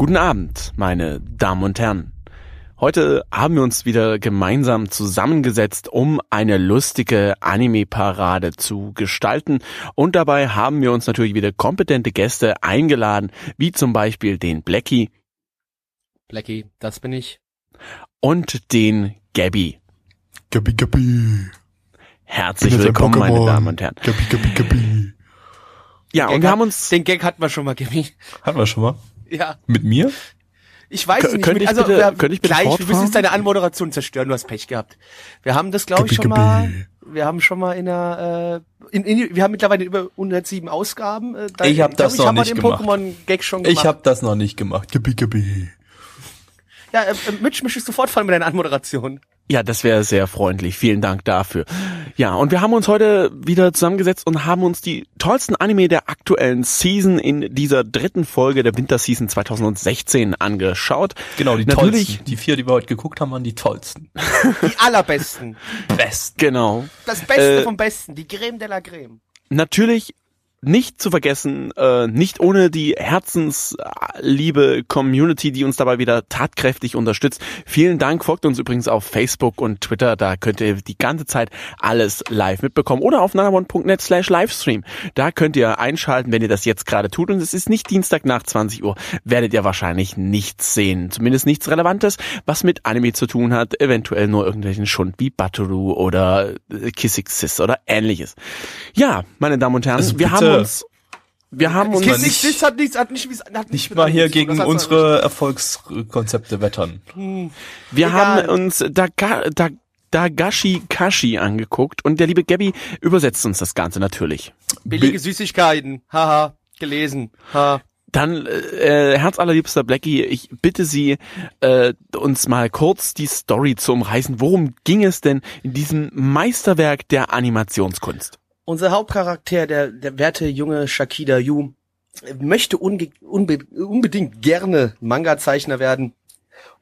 Guten Abend, meine Damen und Herren. Heute haben wir uns wieder gemeinsam zusammengesetzt, um eine lustige Anime-Parade zu gestalten. Und dabei haben wir uns natürlich wieder kompetente Gäste eingeladen, wie zum Beispiel den Blackie. Blackie, das bin ich. Und den Gabby. Gabi, Gabi. Herzlich willkommen, meine Damen und Herren. Gabi, Gabi, Gabi. Ja, und wir haben uns... Den Gag hatten wir schon mal, Gabby. Hatten wir schon mal? Ja. Mit mir? Ich weiß Kön- nicht. könnte ich also bitte- wir, könnte ich bitte gleich, wir fortfahren? müssen jetzt deine Anmoderation zerstören. Du hast Pech gehabt. Wir haben das, glaube ich, schon mal. Wir haben schon mal in einer. Äh, in, in, wir haben mittlerweile über 107 Ausgaben. Äh, da- Ich hab das glaub, noch ich hab nicht gemacht. Schon gemacht. Ich habe das noch nicht gemacht. Gabi, Gabi. Ja, äh, äh, Mitch, möchtest du fortfahren mit deiner Anmoderation? Ja, das wäre sehr freundlich. Vielen Dank dafür. Ja, und wir haben uns heute wieder zusammengesetzt und haben uns die tollsten Anime der aktuellen Season in dieser dritten Folge der Winterseason 2016 angeschaut. Genau, die Natürlich, tollsten. Die vier, die wir heute geguckt haben, waren die tollsten. Die allerbesten. Best. genau. Das Beste Äh, vom Besten. Die Creme de la Creme. Natürlich nicht zu vergessen, äh, nicht ohne die herzensliebe Community, die uns dabei wieder tatkräftig unterstützt. Vielen Dank, folgt uns übrigens auf Facebook und Twitter, da könnt ihr die ganze Zeit alles live mitbekommen oder auf nanamon.net slash Livestream. Da könnt ihr einschalten, wenn ihr das jetzt gerade tut und es ist nicht Dienstag nach 20 Uhr, werdet ihr wahrscheinlich nichts sehen. Zumindest nichts Relevantes, was mit Anime zu tun hat, eventuell nur irgendwelchen Schund wie Batoru oder äh, Kissixis oder ähnliches. Ja, meine Damen und Herren, Also wir haben uns wir haben uns nicht- nicht, das hat nichts, hat nicht, hat Nicht mal hier gegen hat- unsere Erfolgskonzepte wettern. Wir Egal. haben uns Daga, da, Dagashi Kashi angeguckt und der liebe Gabby übersetzt uns das Ganze natürlich. Billige Süßigkeiten. Haha. Gelesen. Ha. Dann, äh, herzallerliebster Blackie, ich bitte Sie, äh, uns mal kurz die Story zu umreißen. Worum ging es denn in diesem Meisterwerk der Animationskunst? Unser Hauptcharakter, der, der werte junge Shakida Yu, möchte unge unbe unbedingt gerne Manga-Zeichner werden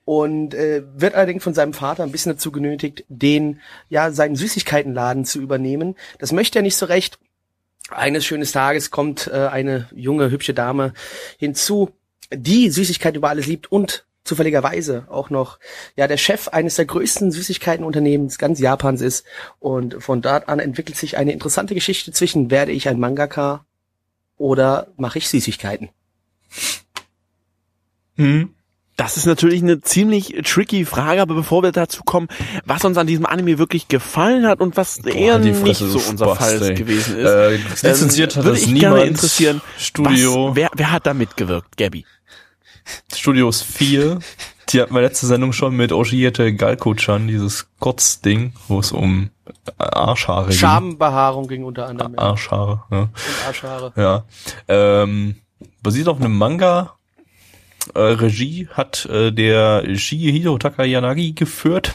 und äh, wird allerdings von seinem Vater ein bisschen dazu genötigt, den ja seinen Süßigkeitenladen zu übernehmen. Das möchte er nicht so recht. Eines schönes Tages kommt äh, eine junge hübsche Dame hinzu, die Süßigkeiten über alles liebt und zufälligerweise auch noch ja der Chef eines der größten Süßigkeitenunternehmens ganz Japans ist und von dort an entwickelt sich eine interessante Geschichte zwischen werde ich ein Mangaka oder mache ich Süßigkeiten. Hm? Das ist natürlich eine ziemlich tricky Frage, aber bevor wir dazu kommen, was uns an diesem Anime wirklich gefallen hat und was eher die nicht Fresse, so unser Spast, Fall ey. gewesen ist. Äh, lizenziert hat würde das ich niemand. gerne interessieren. Studio. Was, wer, wer hat da mitgewirkt, Gabby? Studios 4. Die hatten wir letzte Sendung schon mit Oshiete Galko-chan, dieses Kotzding, wo es um Arschhaare ging. Schambehaarung ging unter anderem ja. Arschhaare, ja. und Arschhaare. Ja. Ähm, basiert auf einem Manga. Äh, Regie hat äh, der Shigehiro Takayanagi geführt,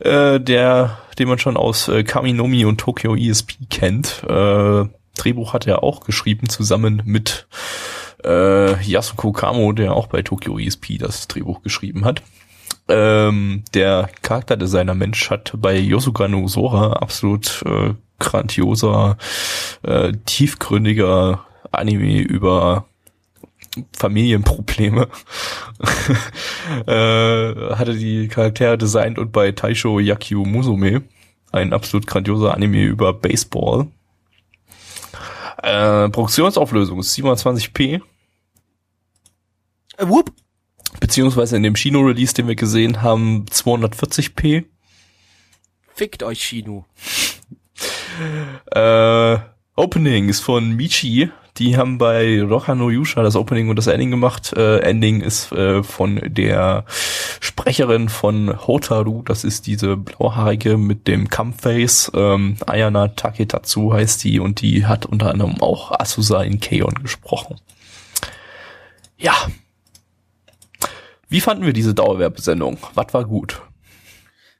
äh, der, den man schon aus äh, Kaminomi und Tokyo ESP kennt. Äh, Drehbuch hat er auch geschrieben, zusammen mit äh, Yasuko Kamo, der auch bei Tokyo ESP das Drehbuch geschrieben hat. Ähm, der Charakterdesigner Mensch hat bei Yosuga no Sora absolut äh, grandioser, äh, tiefgründiger Anime über Familienprobleme. äh, hatte die Charaktere designt und bei Taisho Yakyu Musume ein absolut grandioser Anime über Baseball. Äh, Produktionsauflösung ist 27p, Äh, whoop. beziehungsweise in dem Kino-Release, den wir gesehen haben, 240p. Fickt euch, Shinu. Äh, Opening ist von Michi. Die haben bei Roha no Yusha das Opening und das Ending gemacht. Äh, Ending ist äh, von der Sprecherin von Hotaru. Das ist diese blauhaarige mit dem Kampfface. Ähm, Ayana Taketatsu heißt die und die hat unter anderem auch Asusa in Keon gesprochen. Ja. Wie fanden wir diese Dauerwerbesendung? Was war gut?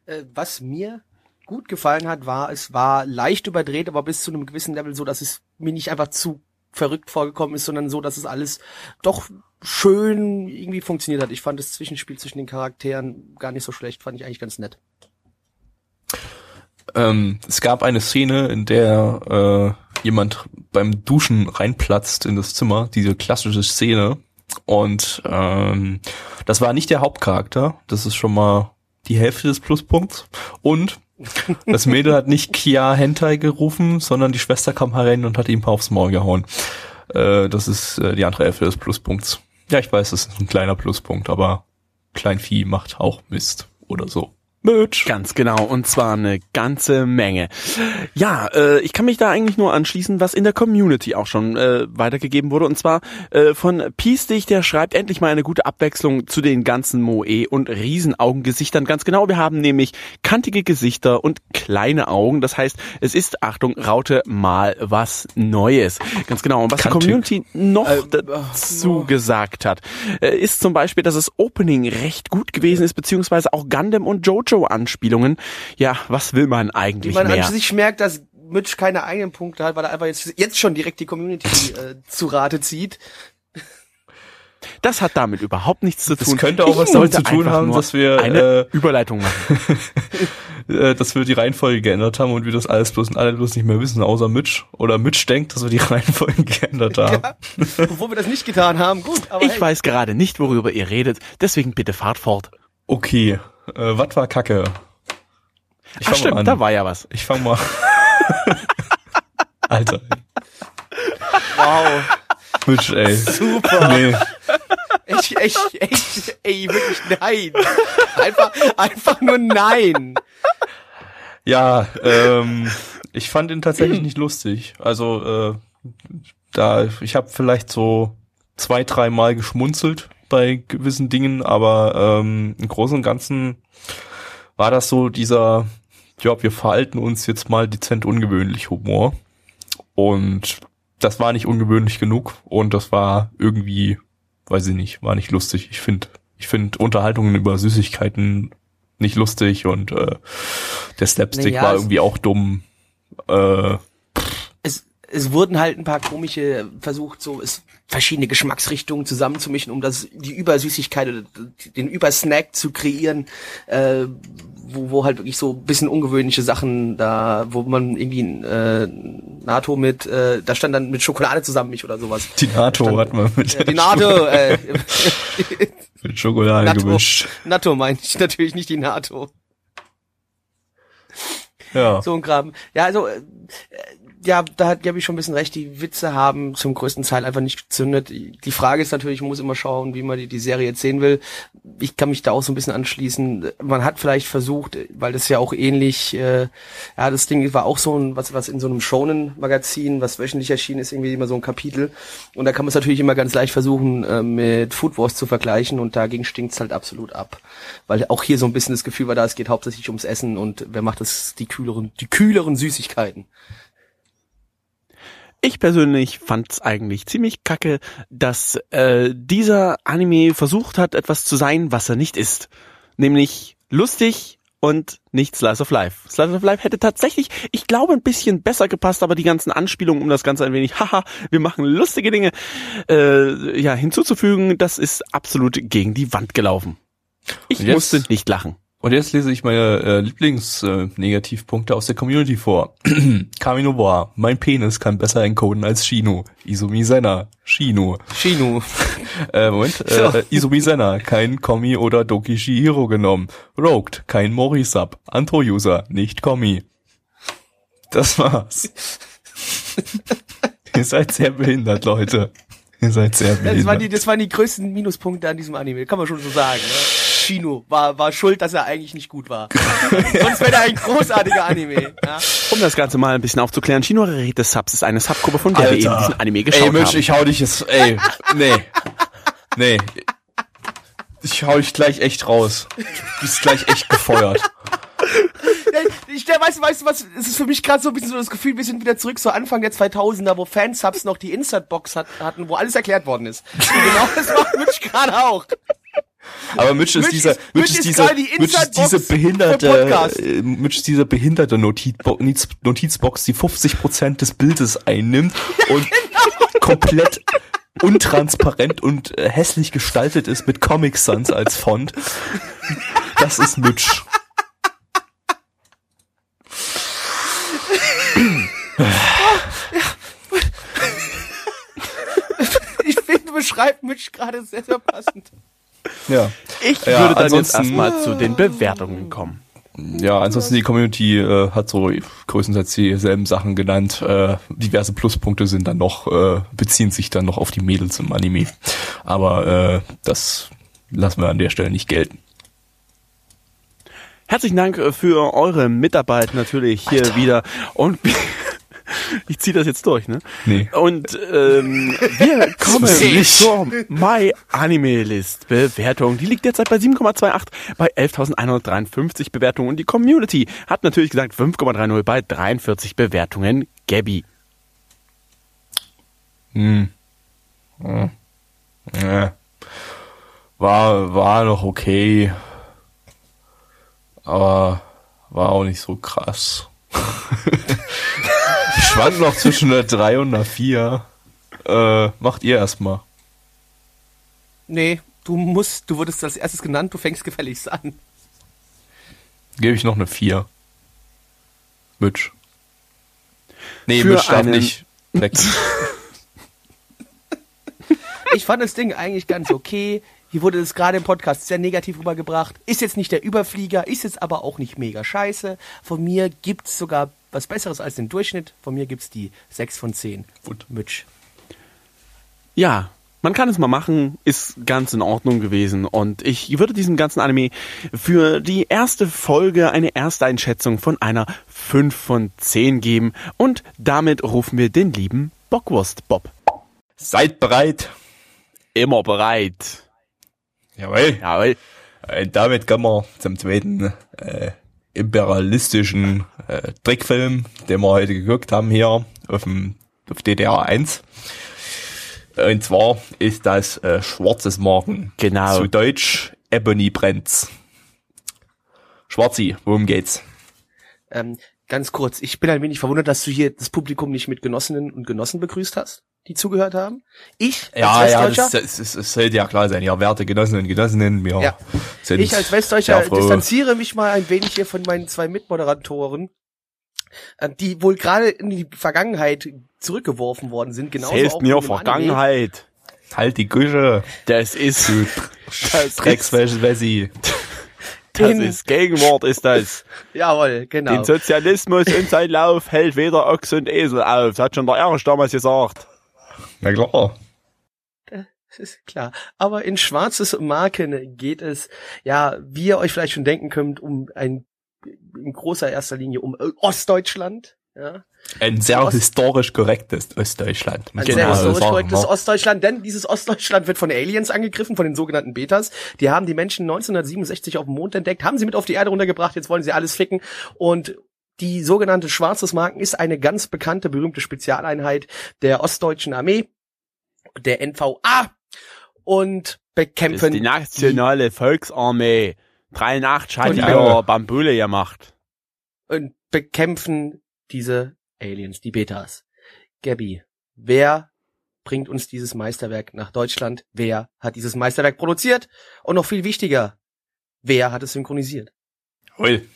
Äh, was mir gut gefallen hat, war, es war leicht überdreht, aber bis zu einem gewissen Level so, dass es mir nicht einfach zu verrückt vorgekommen ist, sondern so, dass es alles doch schön irgendwie funktioniert hat. Ich fand das Zwischenspiel zwischen den Charakteren gar nicht so schlecht, fand ich eigentlich ganz nett. Ähm, es gab eine Szene, in der äh, jemand beim Duschen reinplatzt in das Zimmer, diese klassische Szene. Und ähm, das war nicht der Hauptcharakter, das ist schon mal die Hälfte des Pluspunkts. Und das Mädel hat nicht Kia Hentai gerufen, sondern die Schwester kam herein und hat ihm aufs Maul gehauen. Äh, das ist äh, die andere Hälfte des Pluspunkts. Ja, ich weiß, das ist ein kleiner Pluspunkt, aber Kleinvieh macht auch Mist oder so. Merch. Ganz genau, und zwar eine ganze Menge. Ja, äh, ich kann mich da eigentlich nur anschließen, was in der Community auch schon äh, weitergegeben wurde, und zwar äh, von Piestig, der schreibt endlich mal eine gute Abwechslung zu den ganzen Moe und Riesenaugengesichtern. Ganz genau, wir haben nämlich kantige Gesichter und kleine Augen. Das heißt, es ist, Achtung, Raute mal was Neues. Ganz genau. Und was Kantig. die Community noch Äh, dazu oh. gesagt hat, äh, ist zum Beispiel, dass das Opening recht gut gewesen ist, beziehungsweise auch Gundam und Jojo-Anspielungen. Ja, was will man Wie eigentlich man mehr? an sich merkt, dass Mitch keine eigenen Punkte hat, weil er einfach jetzt, jetzt schon direkt die Community äh, zu Rate zieht. Das hat damit überhaupt nichts zu Das tun. könnte auch Ich was damit zu tun haben, dass wir, eine äh, Überleitung machen. äh, dass wir die Reihenfolge geändert haben und wir das alles bloß alle bloß nicht mehr wissen, außer Mitch. Oder Mitch denkt, dass wir die Reihenfolge geändert haben. Ja, obwohl wir das nicht getan haben. Gut, aber Ich hey. weiß gerade nicht, worüber ihr redet, deswegen bitte fahrt fort. Okay, äh, was war Kacke? Ich Ach fang stimmt, mal an. da war ja was. Ich fang mal. Alter, Wow. Mitch, ey. Super. Nee. Echt, echt, echt, ey, wirklich nein. Einfach, einfach nur nein. Ja, ähm, ich fand ihn tatsächlich nicht lustig. Also äh, da, ich habe vielleicht so zwei, drei Mal geschmunzelt bei gewissen Dingen, aber ähm, im Großen und Ganzen war das so dieser, ja, wir verhalten uns jetzt mal dezent ungewöhnlich Humor. Und das war nicht ungewöhnlich genug und das war irgendwie, weiß ich nicht, war nicht lustig. Ich finde, ich finde Unterhaltungen über Süßigkeiten nicht lustig und äh, der Slapstick Naja, war irgendwie auch dumm. Äh, Es, es wurden halt ein paar komische versucht, so es verschiedene Geschmacksrichtungen zusammenzumischen, um das die Übersüßigkeit oder den Übersnack zu kreieren, äh, wo, wo halt wirklich so ein bisschen ungewöhnliche Sachen da, wo man irgendwie äh, NATO mit, äh, da stand dann mit Schokolade zusammen mich oder sowas. die NATO Stand- hat man mit, Ja, die NATO, äh, mit Schokolade NATO. gemischt. NATO meine ich natürlich nicht die NATO. Ja. so ein Kram. Ja, also äh, ja, da hat Gabi schon ein bisschen recht. Die Witze haben zum größten Teil einfach nicht gezündet. Die Frage ist natürlich, man muss immer schauen, wie man die, die Serie jetzt sehen will. Ich kann mich da auch so ein bisschen anschließen. Man hat vielleicht versucht, weil das ja auch ähnlich, äh, ja, das Ding war auch so ein, was, was in so einem Shonen-Magazin, was wöchentlich erschienen ist, irgendwie immer so ein Kapitel. Und da kann man es natürlich immer ganz leicht versuchen, äh, mit Food Wars zu vergleichen und dagegen stinkt's halt absolut ab. Weil auch hier so ein bisschen das Gefühl war da, es geht hauptsächlich ums Essen und wer macht das, die kühleren, die kühleren Süßigkeiten. Ich persönlich fand's eigentlich ziemlich kacke, dass äh, dieser Anime versucht hat, etwas zu sein, was er nicht ist. Nämlich lustig und nicht Slice of Life. Slice of Life hätte tatsächlich, ich glaube, ein bisschen besser gepasst, aber die ganzen Anspielungen um das Ganze ein wenig, haha, wir machen lustige Dinge, äh, ja, hinzuzufügen, das ist absolut gegen die Wand gelaufen. Ich musste nicht lachen. Und jetzt lese ich meine äh, Lieblings-Negativpunkte aus der Community vor. Kamino Boa, mein Penis kann besser encoden als Shino. Izumi Senna, Shino. Shinu. Äh, Moment, äh, Izumi Senna, kein Kommi oder Doki Shihiro genommen. Rogued, kein Mori-Sub. Antro-User, nicht Kommi. Das war's. Ihr seid sehr behindert, Leute. Ihr seid sehr Das waren, behindert. die, das waren die größten Minuspunkte an diesem Anime, kann man schon so sagen. Ne? Shino war, war schuld, dass er eigentlich nicht gut war. Sonst wäre er ein großartiger Anime. Ja? Um das Ganze mal ein bisschen aufzuklären, Shinore Subs ist eine Subgruppe, von der wir eben diesen Anime geschaut ey, Mitch, haben. ich hau dich jetzt, ey, nee, nee. Ich hau dich gleich echt raus. Du bist gleich echt gefeuert. Ich, der, weißt, du, weißt du was, es ist für mich gerade so ein bisschen so das Gefühl, wir sind wieder zurück zu Anfang der 2000er, wo Fansubs noch die Insert-Box hat, hatten, wo alles erklärt worden ist. Und genau das macht Mitch gerade auch. Aber Mitch ist Mitch dieser, ist- Mitch ist dieser, die Mitch ist diese behinderte, Mitch ist dieser behinderte Notizbo Notiz- Notizbox, die 50 Prozent des Bildes einnimmt und Genau. komplett untransparent und äh, hässlich gestaltet ist mit Comic Sans als Font. Das ist Mitch. Ich finde, beschreibt Mitch gerade sehr, sehr passend. Ja. Ich Ja, würde dann jetzt erstmal zu den Bewertungen kommen. Ja, ansonsten die Community äh, hat so größtenteils dieselben Sachen genannt. Äh, diverse Pluspunkte sind dann noch, äh, beziehen sich dann noch auf die Mädels im Anime. Aber äh, das lassen wir an der Stelle nicht gelten. Herzlichen Dank äh, für eure Mitarbeit natürlich hier wieder. Und ich ziehe das jetzt durch, ne? Nee. Und ähm, wir kommen zur My Anime List Bewertung. Die liegt derzeit bei 7,28 bei 11.153 Bewertungen. Und die Community hat natürlich gesagt 5,30 bei 43 Bewertungen. Gabby. Hm. Hm. Ja. War, war noch okay. Aber war auch nicht so krass. ich schwank noch zwischen einer 3 und einer 4. Äh, macht ihr erstmal. Nee, du musst, du wurdest als erstes genannt, du fängst gefälligst an. Gebe ich noch eine 4. Mitch. Nee, Für Mitch darf einen- nicht weg. Ich fand das Ding eigentlich ganz okay. Hier wurde es gerade im Podcast sehr negativ rübergebracht. Ist jetzt nicht der Überflieger, ist jetzt aber auch nicht mega scheiße. Von mir gibt's sogar was Besseres als den Durchschnitt. Von mir gibt's die 6 von 10. Gut. Mitch. Ja, man kann es mal machen, ist ganz in Ordnung gewesen. Und ich würde diesem ganzen Anime für die erste Folge eine erste Einschätzung von einer 5 von 10 geben. Und damit rufen wir den lieben Bockwurst Bob. Seid bereit. Immer bereit. Jawohl. Jawohl. Äh, damit kommen wir zum zweiten äh, imperialistischen äh, Trickfilm, den wir heute geguckt haben hier auf dem auf DDR 1. Und zwar ist das äh, Schwarzes Morgen. Genau. Zu Deutsch Ebony brennt's. Schwarzi, worum geht's? Ähm, ganz kurz, ich bin ein wenig verwundert, dass du hier das Publikum nicht mit Genossinnen und Genossen begrüßt hast, die zugehört haben. Ich als Ja, ja, Westdeutscher, das, das, das, das sollte ja klar sein. Ja, werte Genossinnen und Genossinnen, wir Ja. sind ich als Westdeutscher distanziere mich mal ein wenig hier von meinen zwei Mitmoderatoren, äh, die wohl gerade in die Vergangenheit zurückgeworfen worden sind. Genauso auch mir in dem Anime. Vergangenheit. Halt die Küche, Das ist, du das ist, Dreckswäsche-Wessi. das Den- ist Gegenwart, ist das. Jawohl, genau. Den Sozialismus in sein Lauf hält weder Ochs und Esel auf. Das hat schon der Erich damals gesagt. Na klar. Das ist klar. Aber in schwarzes Marken geht es, ja, wie ihr euch vielleicht schon denken könnt, um ein, in großer erster Linie um Ostdeutschland. Ja, Ein sehr Ost- historisch korrektes Ostdeutschland. ein Muss sehr historisch sagen, korrektes ne? Ostdeutschland, denn dieses Ostdeutschland wird von Aliens angegriffen, von den sogenannten Betas. Die haben die Menschen 1967 auf dem Mond entdeckt, haben sie mit auf die Erde runtergebracht, jetzt wollen sie alles ficken und die sogenannte Schwarzes Marken ist eine ganz bekannte, berühmte Spezialeinheit der ostdeutschen Armee, der NVA und Das bekämpfen ist die nationale Volksarmee. 83 hat die die- ja Bambule gemacht. und bekämpfen diese Aliens, die Betas. Gabby, wer bringt uns dieses Meisterwerk nach Deutschland? Wer hat dieses Meisterwerk produziert? Und noch viel wichtiger, wer hat es synchronisiert? Jawohl.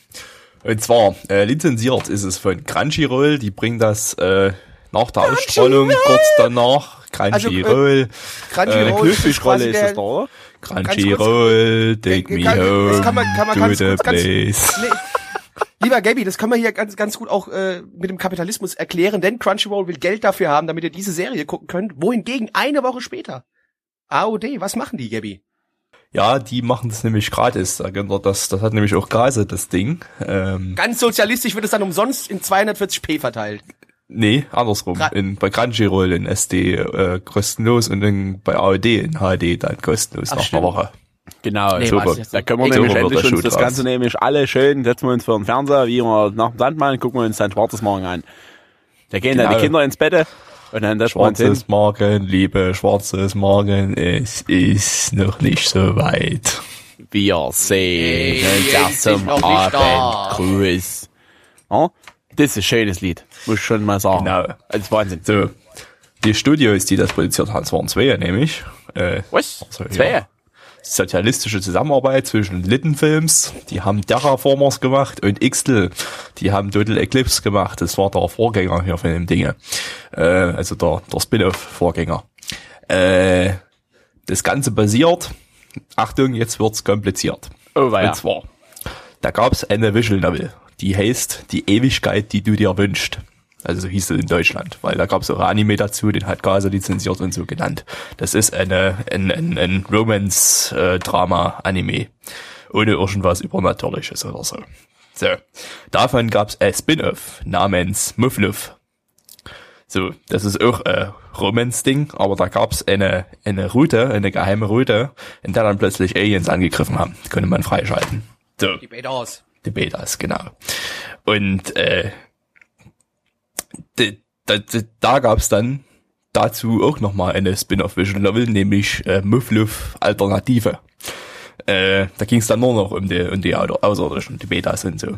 Und zwar, äh, lizenziert ist es von Crunchyroll, die bringen das äh, nach der Ausstrahlung kurz danach. Crunchyroll, Crunchyroll Eine ist Glücksspielrolle quasi ist der- da, oder? Crunchyroll, take Äh, me kann- home das kann man- kann man- ganz ganz-. Nee. Lieber Gabby, das können wir hier ganz, ganz gut auch äh, mit dem Kapitalismus erklären, denn Crunchyroll will Geld dafür haben, damit ihr diese Serie gucken könnt, wohingegen eine Woche später AOD, was machen die, Gabby? Ja, die machen das nämlich gratis. Das, das hat nämlich auch Gase, das Ding. Ähm, Ganz sozialistisch wird es dann umsonst in 240p verteilt. nee, andersrum. Gra- In, bei Crunchyroll in SD äh, kostenlos und in, bei AOD in HD dann kostenlos Ach, nach stimmt. einer Woche. Genau. Nee, jetzt? da können wir Ich nämlich endlich das uns das. Ganze nämlich alle schön, setzen wir uns vor den Fernseher, wie immer nach dem Sandmann, gucken wir uns dann Schwarzes Morgen an. Da gehen dann Genau. die Kinder ins Bett und dann hin. Schwarzes Morgen, liebe schwarzes Morgen, es ist noch nicht so weit. Wir sehen uns zum. Abendgruß. Ja, das ist ein schönes Lied, muss ich schon mal sagen. Genau. Das ist Wahnsinn. So, die Studios, die das produziert haben, das waren zwei, nämlich. Äh, Was? Also, ja. Sozialistische Zusammenarbeit zwischen Littenfilms, die haben Terraformers gemacht und Ixtel, die haben Total Eclipse gemacht. Das war der Vorgänger hier von dem Dinge. Äh, also der, der Spin-off-Vorgänger. Äh, das Ganze basiert, Achtung, jetzt wird's kompliziert. Oh, weia. Und zwar, da gab's eine Visual Novel, die heißt Die Ewigkeit, die du dir wünschst. Also so hieß es in Deutschland, weil da gab's auch ein Anime dazu, den hat Gaza lizenziert und so genannt. Das ist eine, ein, ein, ein Romance-Drama-Anime. Ohne irgendwas Übernatürliches oder so. So. Davon gab's ein Spin-off namens Muffluff. So, das ist auch ein Romance-Ding, aber da gab's eine, eine Route, eine geheime Route, in der dann plötzlich Aliens angegriffen haben. Die konnte man freischalten. So. Die Betas. Die Betas, genau. Und äh, da, da gab's dann dazu auch nochmal eine Spin-off Visual Novel, nämlich äh, Muffluff Alternative. Äh, da ging's dann nur noch um die, um die Außerirdischen, die Betas und so.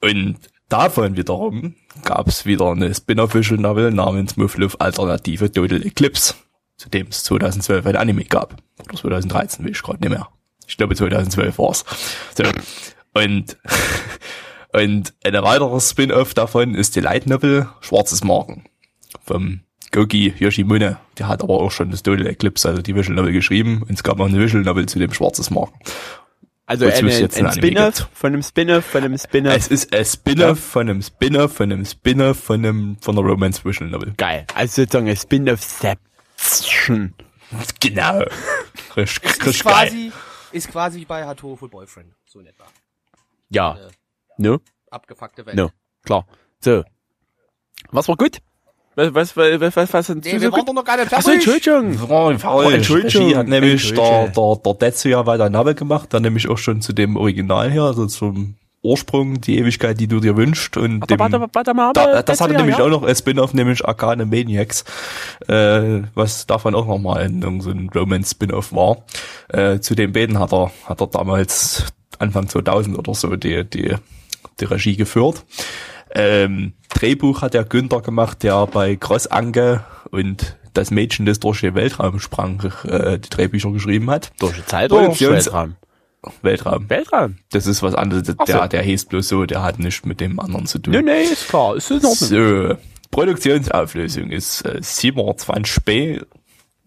Und davon wiederum gab's wieder eine Spin-off Visual Novel namens Muffluff Alternative Total Eclipse, zu dem es 2012 ein Anime gab. Oder 2013, will ich gerade nicht mehr. Ich glaube 2012 war's. So. Und, und ein weiteres Spin-off davon ist die Light Novel Schwarzes Morgen vom Gogi Yoshimune. Der hat aber auch schon das Total Eclipse, also die Visual Novel geschrieben. Und es gab noch eine Visual Novel zu dem Schwarzes Morgen. Also eine, es jetzt ein ein Spin-off von einem Spin-off von einem Spin-off. Es ist ein Spin-off von einem Spin-off von einem Spin-off von einem, von einer Romance Visual Novel. Geil. Also sozusagen ein Spin-off-Seption. Genau. Richtig, Ist richtig geil. quasi, ist quasi bei Hatoro Full Boyfriend. So in etwa. Ja. Äh, No? abgefuckte Welt. No. Klar. So. Was war gut? Was, was, was, was, was, was sind Nee, wir waren doch noch gar nicht Achso, fertig. Entschuldigung. Oh, falsch. Entschuldigung. Regie hat nämlich der, der, der Tetsuya Watanabe gemacht, der nämlich auch schon zu dem Original hier, also zum Ursprung, die Ewigkeit, die du dir wünschst und Warte, dem, warte, warte mal. da, das hatte nämlich ja. auch noch ein Spin-off, nämlich Arcane Maniacs, äh, was davon auch nochmal so ein Romance-Spin-off war. Äh, zu den beiden hat er, hat er damals Anfang 2000 oder so die, die, die Regie geführt. Ähm, Drehbuch hat der Günther gemacht, der bei Cross Anke und das Mädchen, das durch den Weltraum sprang, äh, die Drehbücher geschrieben hat. Durch die Zeit oder Produktions- Weltraum? Weltraum. Weltraum. Das ist was anderes. Ach so. Der, der hieß bloß so, der hat nichts mit dem anderen zu tun. Nee, nee, ist klar. Ist in Ordnung. So, Produktionsauflösung ist äh, 27p.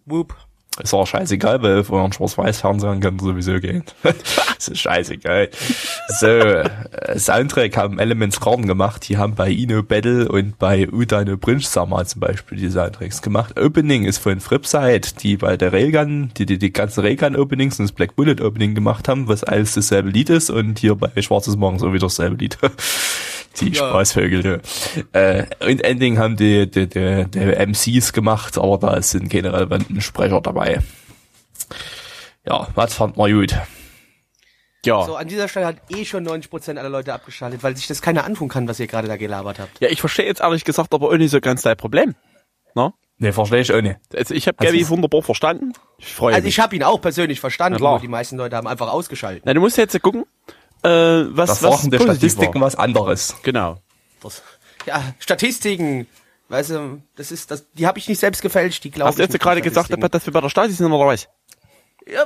Whoop. Ist auch scheißegal, weil vor einem Schwarz-Weiß-Fernsehen kann sowieso gehen. das ist scheißegal. So, äh, Soundtrack haben Elements Garden gemacht. Die haben bei Ino Battle und bei Udano Brinch Summer zum Beispiel die Soundtracks gemacht. Opening ist von Fripside, die bei der Railgun, die die, die ganzen Railgun-Openings und das Black Bullet Opening gemacht haben, was alles dasselbe Lied ist und hier bei Schwarzes Morgen so wieder dasselbe Lied. Die Ja. Spaßvögel, du. Äh, und Ending haben die, die, die, die MCs gemacht, aber da sind keine relevanten Sprecher dabei. Ja, was fand man gut? Ja. So, an dieser Stelle hat eh schon 90% aller Leute abgeschaltet, weil sich das keiner antun kann, was ihr gerade da gelabert habt. Ja, ich verstehe jetzt ehrlich gesagt aber auch nicht so ganz dein Problem. No? Ne, verstehe ich auch nicht. Also ich habe Hast Gabby wunderbar verstanden. Ich freue Also mich. ich habe ihn auch persönlich verstanden, klar. nur die meisten Leute haben einfach ausgeschaltet. Na, du musst jetzt gucken, äh, was, Das was positiv Statistiken war. was anderes. Genau. Das, ja, Statistiken, weißt du, das ist das, die habe ich nicht selbst gefälscht, die glaube Hast du jetzt gerade gesagt, dass wir bei der Stasi sind oder was? Ja,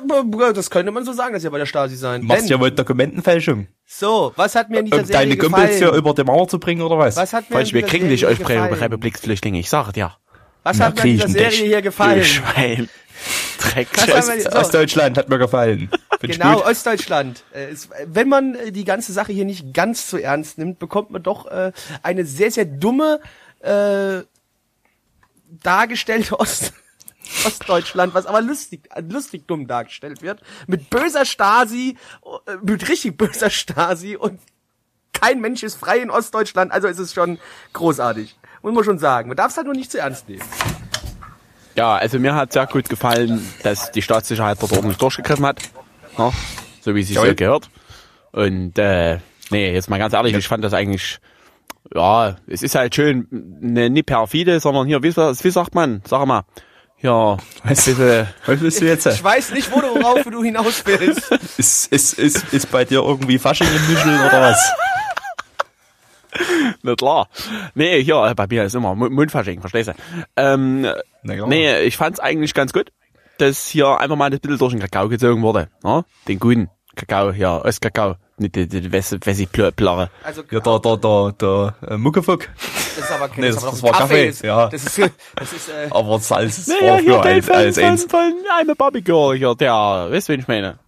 das könnte man so sagen, dass ihr bei der Stasi sein. Du machst Denn, ja wohl Dokumentenfälschung. so, was hat mir in dieser Um Serie deine Kumpels hier gefallen? über die Mauer zu bringen oder was? Was hat mir Falsch, wir kriegen nicht Serie euch gefallen? Republiksflüchtlinge, ich sag dir. Was Na, hat mir in dieser Serie dich. hier gefallen? Schwein. Dreck. Was wir- so. Ostdeutschland hat mir gefallen. Ich Genau, gut. Ostdeutschland. Äh, wenn man äh, die ganze Sache hier nicht ganz so ernst nimmt, bekommt man doch äh, eine sehr, sehr dumme äh, dargestellte Ost Ostdeutschland, was aber lustig, lustig dumm dargestellt wird, mit böser Stasi, mit richtig böser Stasi und kein Mensch ist frei in Ostdeutschland, also ist es schon großartig. Muss man schon sagen. Man darf es halt nur nicht zu ernst nehmen. Ja, also mir hat sehr gut gefallen, dass die Staatssicherheit dort ordentlich durchgegriffen hat. Ja, so wie sie so Jawohl. gehört. Und äh, nee, jetzt mal ganz ehrlich, ich fand das eigentlich, ja, es ist halt schön, ne, nicht perfide, sondern hier, wie, wie sagt man, sag mal, ja, Was? bisschen, Was willst du jetzt? Ich weiß nicht, wo du, worauf du hinaus willst. Ist, ist, ist, ist bei dir irgendwie Fasching im Mischel oder was? na klar. Nee, ja, bei mir ist immer Mu- Mundfasching, verstehst du? Ähm, nee, ich fand's eigentlich ganz gut, dass hier einfach mal ein bisschen durch den Kakao gezogen wurde, ne? Den guten Kakao, ja, Ostkakao, nicht die, die Wessi, Wessi Plörre. Also, Ja, der, der, der, der äh, Muckefuck. das ist aber kein, Nee, das, das- das war Kaffee, Das, ja. Das ist, das ist, äh, Aber Salz ist Naja, hier für den als, von, als von, eins. von einem Barbecue hier, der, weißt du, wen ich meine?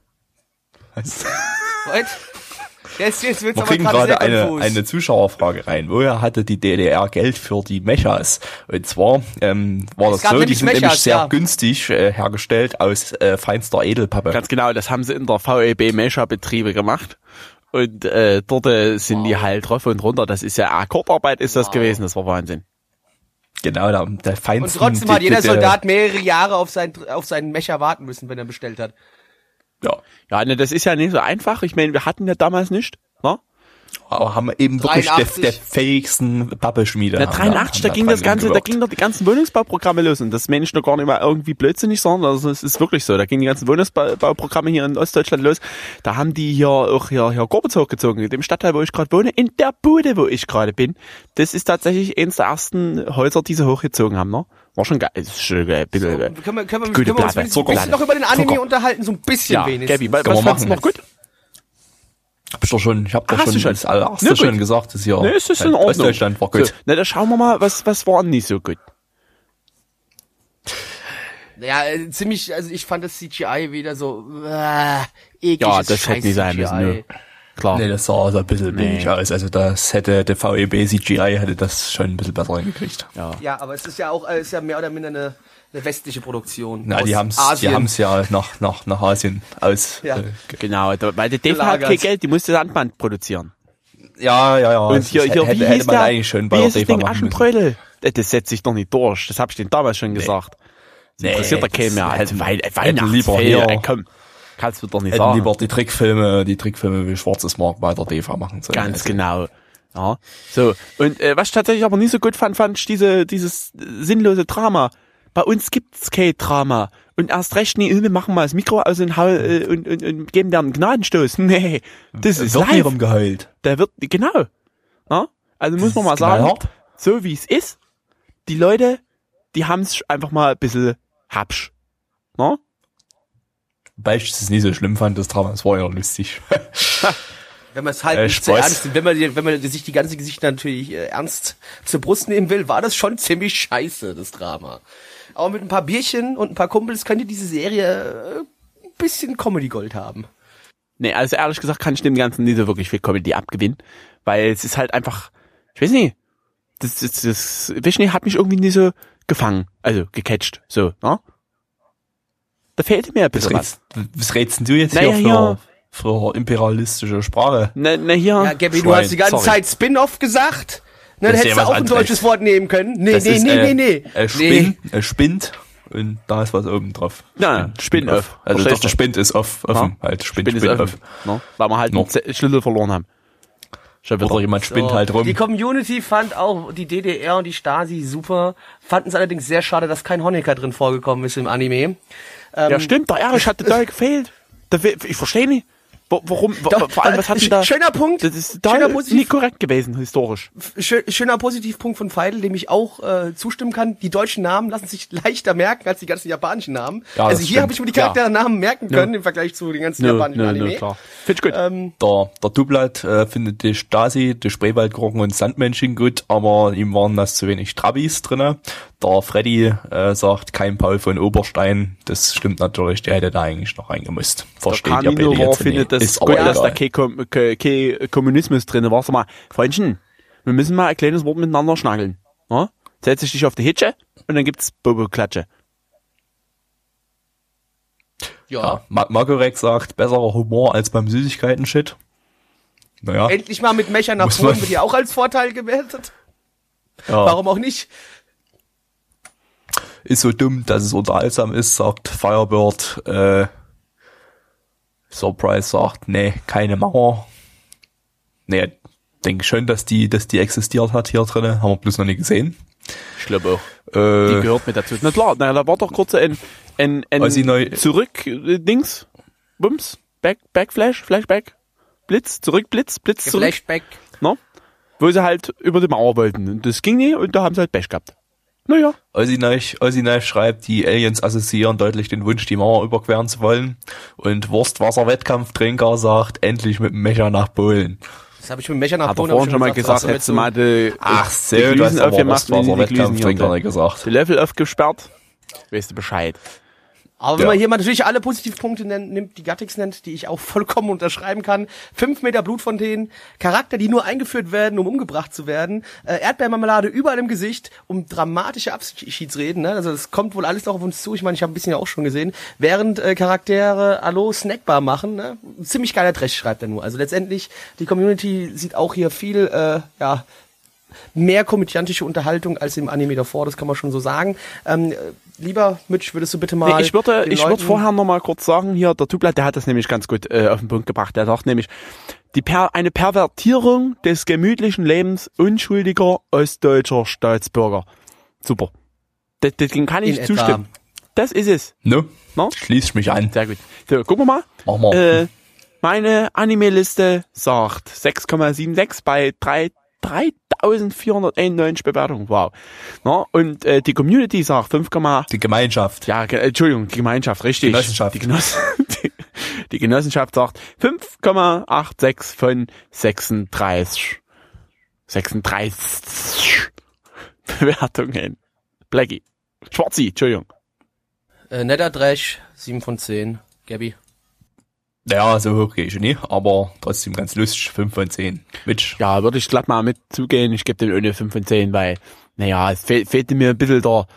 what? Jetzt, jetzt wird's Wir kriegen gerade eine, konfus. eine Zuschauerfrage rein. Woher hatte die DDR Geld für die Mechas? Und zwar ähm, war Es das so, die sind Mechas, nämlich sehr ja. günstig äh, hergestellt aus äh, feinster Edelpappe. Ganz genau, das haben sie in der VEB Mesha Betriebe gemacht. Und äh, dort äh, sind die halt drauf und runter. Das ist ja Akkordarbeit ist das gewesen, das war Wahnsinn. Genau, der, der Und feinsten. trotzdem hat jeder Soldat mehrere Jahre auf, sein, auf seinen Mecher warten müssen, wenn er bestellt hat. Ja, Ja, ne, das ist ja nicht so einfach. Ich meine, wir hatten ja damals nicht. Ne? aber haben eben wirklich der, 83. der fähigsten Pappeschmiede. Der haben 83, da haben ging das ganze, da gewirkt. ging doch die ganzen Wohnungsbauprogramme los und das meine ich noch gar nicht mal irgendwie blödsinnig, sondern also es ist wirklich so. Da gingen die ganzen Wohnungsbauprogramme hier in Ostdeutschland los. Da haben die hier auch hier, hier Gorbitz hochgezogen, in dem Stadtteil, wo ich gerade wohne, in der Bude, wo ich gerade bin. Das ist tatsächlich eins der ersten Häuser, die sie hochgezogen haben, ne? War schon geil. Ist schon geil. Bitte, So, können wir, können wir, Gute können wir uns Platte, wenigstens ein bisschen Zucker. noch über den Anime Zucker. unterhalten, so ein bisschen ja, wenigstens. Gabi, was, was du noch machen. gut? Hab ich doch schon, ich hab doch schon schon? das allererste gut. schon gesagt, das Jahr. Ne, ist das in Ordnung. Ostdeutschland war gut. So, na, da schauen wir mal, was, was war nicht so gut? Ja, äh, ziemlich, also ich fand das CGI wieder so, äh, eklig. Ja, das hätte nicht sein müssen, ne. Klar. Nee, das sah so ein bisschen billig aus. Also das hätte der VEB CGI hätte das schon ein bisschen besser hingekriegt. Ja. Ja, aber es ist ja auch, äh, ist ja mehr oder minder eine, eine westliche Produktion. Na, aus die haben's, die Asien. haben's ja nach, nach, nach Asien aus. Ja. Äh, Genau, da, weil der Dave hat kein Geld, die musste Sandband produzieren. ja, ja, ja. Und das hier, hätte, hier, wie hätte, man der, eigentlich schon bei der DEFA machen müssen. Aschenbrödel? Äh, Das setzt sich doch nicht durch, das hab ich den damals schon gesagt. Das Nee, interessiert doch keinen mehr. Also, Weihnachtsfeier, lieber hier- ey, komm. Kannst du doch nicht Hätten sagen. lieber die Trickfilme, die Trickfilme wie Schwarzes Mark bei der DEFA machen sollen. Ganz Also, genau. Ja. So, und äh, was ich tatsächlich aber nicht so gut fand, fand ich diese, dieses äh, sinnlose Drama. Bei uns gibt's kein Drama. Und erst recht nie, wir machen mal das Mikro aus und, äh, und, und, und geben dir einen Gnadenstoß. Nee, das ist Wird nie live. rumgeheult. Der wird, genau. Ja? Also muss man mal sagen, knallhart. so wie es ist, die Leute, die haben's einfach mal ein bisschen hapsch. Ne? Weil ich es nicht so schlimm fand, das Drama, es war ja lustig. Wenn man es halt Äh, nicht zu Spaß. ernst wenn man, die- wenn man sich die ganze Gesichter natürlich äh, ernst zur Brust nehmen will, war das schon ziemlich scheiße, das Drama. Aber mit ein paar Bierchen und ein paar Kumpels könnte diese Serie äh, ein bisschen Comedy Gold haben. Nee, also ehrlich gesagt kann ich dem Ganzen nicht so wirklich viel Comedy abgewinnen, weil es ist halt einfach, ich weiß nicht, das, das, das Vision hat mich irgendwie nicht so gefangen, also gecatcht, so, ne? Da fehlte mir ein Was bisschen was. redst, was redst denn du jetzt Naja, hier für, für imperialistische Sprache? Na, na hier, Ja, Gabby, du Schwein, hast die ganze sorry. Zeit Spin-off gesagt. Na, dann hättest ja du auch ein anderes. deutsches Wort nehmen können. Nee, Das nee, ist, nee, äh, nee, nee. Er spinnt, er spinnt und da ist was oben drauf. Ja, Spin-off. Also Verstehst doch, der du? Spind ist off, offen. Halt, Spind, Spin ist Spind, offen, off. ne? Weil wir halt No. einen Schlüssel verloren haben. Schon wieder. Jemand spinnt So. halt rum. Die Community fand auch die DDR und die Stasi super, fanden es allerdings sehr schade, dass kein Honecker drin vorgekommen ist im Anime. Ja, stimmt, der Erich hat total gefehlt. Ich verstehe nicht. Wa- Warum, wa- Doch, vor allem, was hat da? schöner Punkt. Das ist Schöner Positiv- nicht korrekt gewesen, historisch. Schö- schöner Positivpunkt von Feidel, dem ich auch äh, zustimmen kann. Die deutschen Namen lassen sich leichter merken als die ganzen japanischen Namen. Ja, also hier habe ich mir die Charakternamen merken können im Vergleich zu den ganzen japanischen Anime. klar. Find ich gut. Ähm, Der, der Dublat äh, findet die Stasi, die Spreewaldgurken und Sandmännchen gut, aber ihm waren das zu wenig Trabis drinne. Der Freddy äh, sagt, kein Paul von Oberstein. Das stimmt natürlich, der hätte da eigentlich noch reingemusst. Versteht der ihr bitte jetzt nicht. Das Ist gut, aber dass da kein, Kom ke- kein Kommunismus drin war. Sag mal, Freundchen, wir müssen mal ein kleines Wort miteinander schnackeln. Ja? Setz dich auf die Hitsche und dann gibt's Bobo-Klatsche. Ja, Ma Magorek sagt, besserer Humor als beim Süßigkeiten-Shit. Naja, endlich mal mit Mecha nach man- wird ja auch als Vorteil gewertet. ja. Warum auch nicht? ist so dumm, dass es unterhaltsam ist, sagt Firebird. Äh, Surprise sagt, nee, keine Mauer. Nee, denke schon, dass die, dass die existiert hat hier drinnen, haben wir bloß noch nie gesehen. Ich glaube auch. Die Äh, gehört mit dazu. Na klar, na, da war doch kurz ein, ein, ein Als sie neu- zurück äh, Dings, Bums, Back, Backflash, Flashback, Blitz, zurück, Blitz, Blitz zurück, Flashback. no? wo sie halt über die Mauer wollten. Und das ging nie und da haben sie halt Pech gehabt. Naja, Ozzy Knife, Ozzy Knife schreibt, die Aliens assoziieren deutlich den Wunsch, die Mauer überqueren zu wollen. Und Wurstwasser-Wettkampftrinker sagt, endlich mit dem Mecher nach Polen. Das habe ich mit Mecher nach hat Polen vorhin schon mal gesagt, damit hättest du mal die, Ach die so, du hast Glüsen aufgemacht die Wurstwasser-Wettkampftrinker gesagt. die Level aufgesperrt. Weißt du Bescheid. Aber wenn Ja. man hier mal natürlich alle Positivpunkte nennt, nimmt, die Gattix nennt, die ich auch vollkommen unterschreiben kann. Fünf Meter Blutfontänen, Charakter, die nur eingeführt werden, um umgebracht zu werden, äh, Erdbeermarmelade überall im Gesicht, um dramatische Abschiedsreden. Ne? Also es kommt wohl alles noch auf uns zu. Ich meine, ich habe ein bisschen ja auch schon gesehen. Während äh, Charaktere Hallo Snackbar machen, ne? ziemlich geiler Trash schreibt er nur. Also letztendlich, die Community sieht auch hier viel, äh, ja, mehr komödiantische Unterhaltung als im Anime davor, das kann man schon so sagen. Ähm, äh, lieber Mitch, würdest du bitte mal. Nee, ich würde, ich würde vorher noch mal kurz sagen, hier, der Tublat, der hat das nämlich ganz gut äh, auf den Punkt gebracht. Der sagt nämlich, die per eine Pervertierung des gemütlichen Lebens unschuldiger ostdeutscher Staatsbürger. Super. Das, das kann ich In zustimmen. Das ist es. Ne? No? Schließ ich mich an. Sehr gut. So, gucken wir mal. Mach mal. Äh, meine Anime-Liste sagt 6,76 bei 3, 3491 Bewertungen. Wow. Na, und äh, die Community sagt 5, die Gemeinschaft. ja, ge- Entschuldigung, die Gemeinschaft, richtig. Genossenschaft. Die, Genoss die, die Genossenschaft sagt 5,86 von 36. 36 Bewertungen. Blackie. Schwarzi, Entschuldigung. Äh, netter Trash, 7 von 10. Gabby. Ja, so hoch gehe ich nicht, aber trotzdem ganz lustig. 5 von 10. Mitch. Ja, würde ich glatt mal mit zugehen. Ich gebe dem ohne 5 von 10, weil, naja, es fehl, fehlte mir ein bisschen der,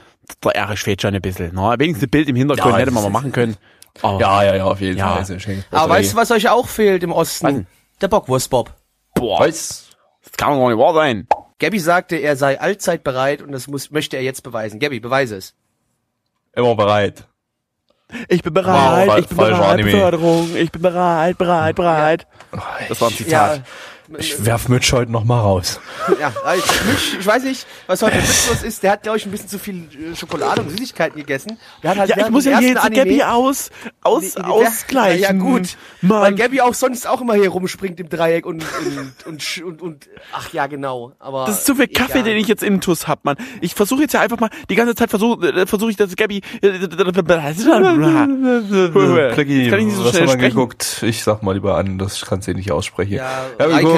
der Erich fehlt schon ein bisschen. Na, wenigstens ein Bild im Hintergrund Ja, hätte man mal machen können. Aber, Ja, ja, ja, auf jeden Ja. Fall. Also, schön. Aber weißt du, was euch auch fehlt im Was? Osten? Der Bockwurstbob. boah, Was? das kann doch gar nicht wahr sein. Gabby sagte, er sei allzeit bereit und das muss, möchte er jetzt beweisen. Gabby, beweise es. Immer bereit. Ich bin bereit, Wow, ich bin bereit, Anime. Beförderung, ich bin bereit, bereit, bereit. Das war ein Zitat. Ich werf Mitch heute noch mal raus. ja, also Mitch, ich weiß nicht, was heute mit los ist. Der hat, glaube ich, ein bisschen zu viel äh, Schokolade und Süßigkeiten gegessen. Der hat halt Ja, ich muss ja jetzt Anime- Gabby aus, aus, Die- die- ausgleichen. Ja, gut. Weil Mann. Gabby auch sonst auch immer hier rumspringt im Dreieck und und und, und, und ach ja, genau. Aber Das ist zu viel Kaffee, egal. den ich jetzt in Tuss hab, Mann. Ich versuche jetzt ja einfach mal, die ganze Zeit versuche äh, versuch ich, dass Gabby... Das kann ich nicht so was schnell haben wir sprechen. geguckt? Ich sag mal lieber an, das kannst du nicht aussprechen. Ja,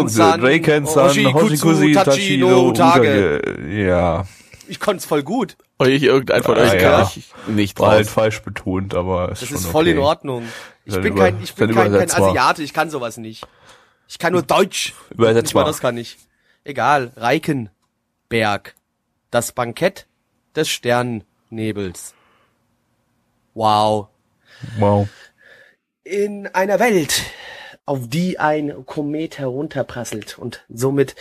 ja wir gucken, Raiken-san, Raiken-san, Hoshikutsu, Hoshikusi, Tachi Tachi no no Tage. Utage. Ja, Ich konnte es voll gut. Euch irgendein von Ah, euch ja. kann ich nicht war halt falsch betont, aber ist Das schon ist voll okay. in Ordnung. Ich Dann bin über- kein, ich bin kein, kein. Asiate, ich kann sowas nicht. Ich kann nur Deutsch. Übersetz Nicht mal das kann ich. Egal, Reikenberg. Das Bankett des Sternennebels. Wow. Wow. In einer Welt, auf die ein Komet herunterprasselt und somit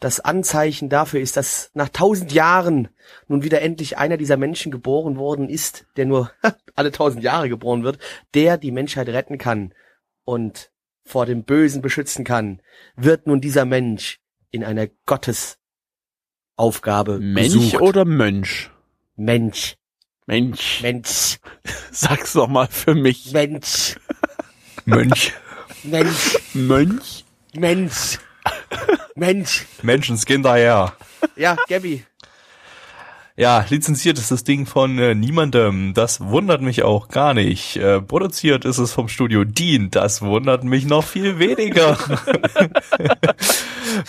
das Anzeichen dafür ist, dass nach tausend Jahren nun wieder endlich einer dieser Menschen geboren worden ist, der nur alle tausend Jahre geboren wird, der die Menschheit retten kann und vor dem Bösen beschützen kann, wird nun dieser Mensch in einer Gottesaufgabe Mensch gesucht. oder Mönch? Mensch, Mensch. Mensch, Sag's doch mal für mich. Mensch, Mönch. Mensch, Mönch? Mensch, Mensch. Menschenskin daher. Ja, Gabby. Ja, lizenziert ist das Ding von äh, niemandem. Das wundert mich auch gar nicht. Äh, produziert ist es vom Studio Dean. Das wundert mich noch viel weniger.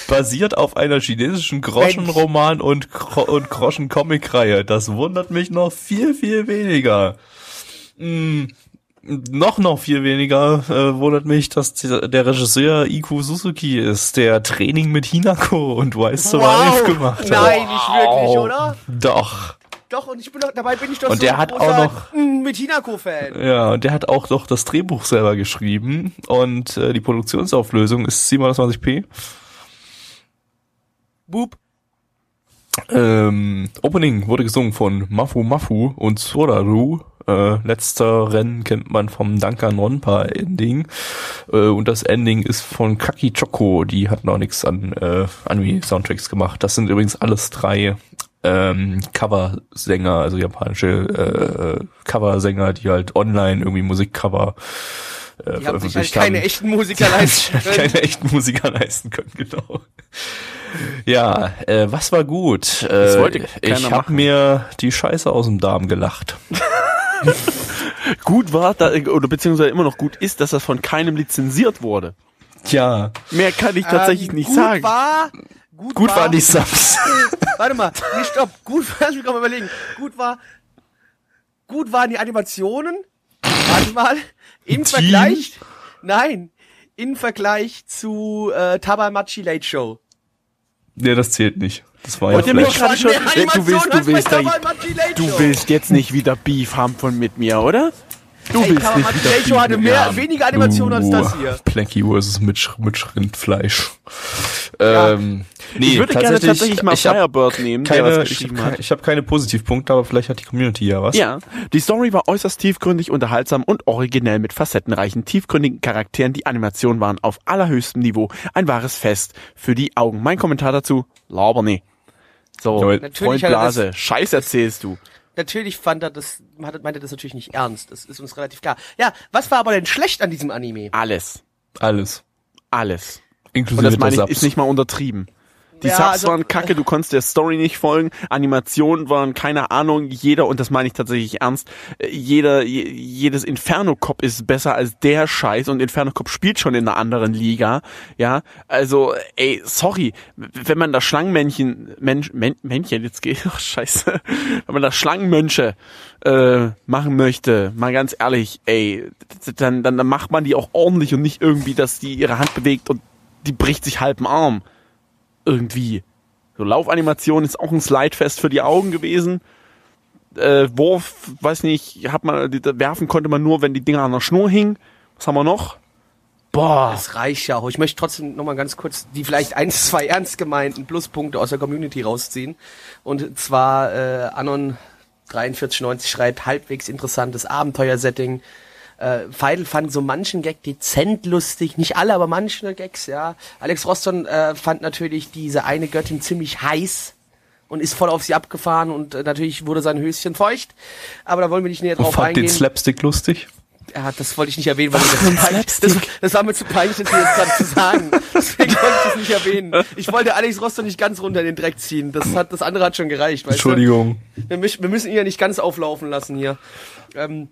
Basiert auf einer chinesischen Groschenroman und, Gro und Groschen-Comic-Reihe. Das wundert mich noch viel, viel weniger. Mm, noch noch viel weniger äh, wundert mich, dass der, der Regisseur Iku Suzuki ist, der Training mit Hinako und Wise Survive gemacht hat. Nein, nicht wirklich, oder? Doch. Doch, und ich bin doch, dabei bin ich doch Und so der ein hat auch noch- mm, mit Hinako-Fan. Ja, und der hat auch doch das Drehbuch selber geschrieben und äh, die Produktionsauflösung ist 720p. Boop. Ähm, Opening wurde gesungen von Mafu Mafu und Soraru. Äh, letzter Rennen kennt man vom Danganronpa Ending. Äh, und das Ending ist von Kaki Choco. Die hat noch nichts an äh, Anime Soundtracks gemacht. Das sind übrigens alles drei ähm, Coversänger, also japanische äh, Coversänger, die halt online irgendwie Musikcover äh, Die haben sich halt veröffentlicht keine haben. echten Musiker leisten können. keine echten Musiker leisten können, genau. Ja, äh, was war gut? Äh, ich habe mir die Scheiße aus dem Darm gelacht. Gut war, da, oder beziehungsweise immer noch gut ist, dass das von keinem lizenziert wurde. Tja, Mehr kann ich tatsächlich Ähm, nicht gut sagen. War, gut, gut war, waren die Subs. Warte mal, nee, stopp. Gut, lass mich mal überlegen. Gut war, gut waren die Animationen. Warte mal. Im Team? Vergleich, nein, im Vergleich zu äh, Tabamachi Late Show. nee, das zählt nicht. Das war Wollt ja ihr mich gerade schon, Mehr du willst, du willst, da, du willst jetzt nicht wieder Beef haben von mit mir, oder? Du Ey, willst nicht wieder Beef hatte mehr, haben. weniger Animationen als das hier. Planky vs. Mitch, Mitch Rindfleisch. Ja. Ähm, nee, Ich würde gerne tatsächlich mal Firebird nehmen, der keine, ich habe hat. ich hab keine Positivpunkte, aber vielleicht hat die Community ja was. Ja, die Story war äußerst tiefgründig, unterhaltsam und originell mit facettenreichen, tiefgründigen Charakteren. Die Animationen waren auf allerhöchstem Niveau. Ein wahres Fest für die Augen. Mein Kommentar dazu, laber nee. So, Freund Blase, Scheiß erzählst du. Natürlich fand er das, meinte er das natürlich nicht ernst. Das ist uns relativ klar. Ja, was war aber denn schlecht an diesem Anime? Alles. Alles. Alles. Und Inklusive das der meine ich, ist nicht mal untertrieben. Die Ja, Subs also- waren kacke, du konntest der Story nicht folgen, Animationen waren keine Ahnung, jeder, und das meine ich tatsächlich ernst, äh, jeder, je, jedes Inferno-Cop ist besser als der Scheiß und Inferno-Cop spielt schon in einer anderen Liga, ja, also, ey, sorry, wenn man da Schlangenmännchen, Mensch, Men, Männchen, jetzt geht, ach, scheiße, wenn man da Schlangenmönche äh, machen möchte, mal ganz ehrlich, ey, dann, dann, dann macht man die auch ordentlich und nicht irgendwie, dass die ihre Hand bewegt und die bricht sich halb den Arm irgendwie. So Laufanimation ist auch ein Slidefest für die Augen gewesen. Äh, Wurf, weiß nicht, hat man, werfen konnte man nur, wenn die Dinger an der Schnur hingen. Was haben wir noch? Boah. Das reicht ja auch. Ich möchte trotzdem noch mal ganz kurz die vielleicht ein, zwei ernst gemeinten Pluspunkte aus der Community rausziehen. Und zwar äh, Anon 4390 schreibt halbwegs interessantes Abenteuersetting. Äh, Feidel fand so manchen Gag dezent lustig, nicht alle, aber manche Gags, ja. Alex Roston äh, fand natürlich diese eine Göttin ziemlich heiß und ist voll auf sie abgefahren und äh, natürlich wurde sein Höschen feucht. Aber da wollen wir nicht näher Und drauf fand eingehen. den Slapstick lustig. Ja, das wollte ich nicht erwähnen, weil mir das, peinlich, das, das war mir zu peinlich, das hier jetzt gerade zu sagen. Deswegen wollte ich das nicht erwähnen. Ich wollte Alex Roster nicht ganz runter in den Dreck ziehen. Das hat, das andere hat schon gereicht, weißt Entschuldigung. du? Wir, müssen- wir müssen ihn ja nicht ganz auflaufen lassen hier. Ähm,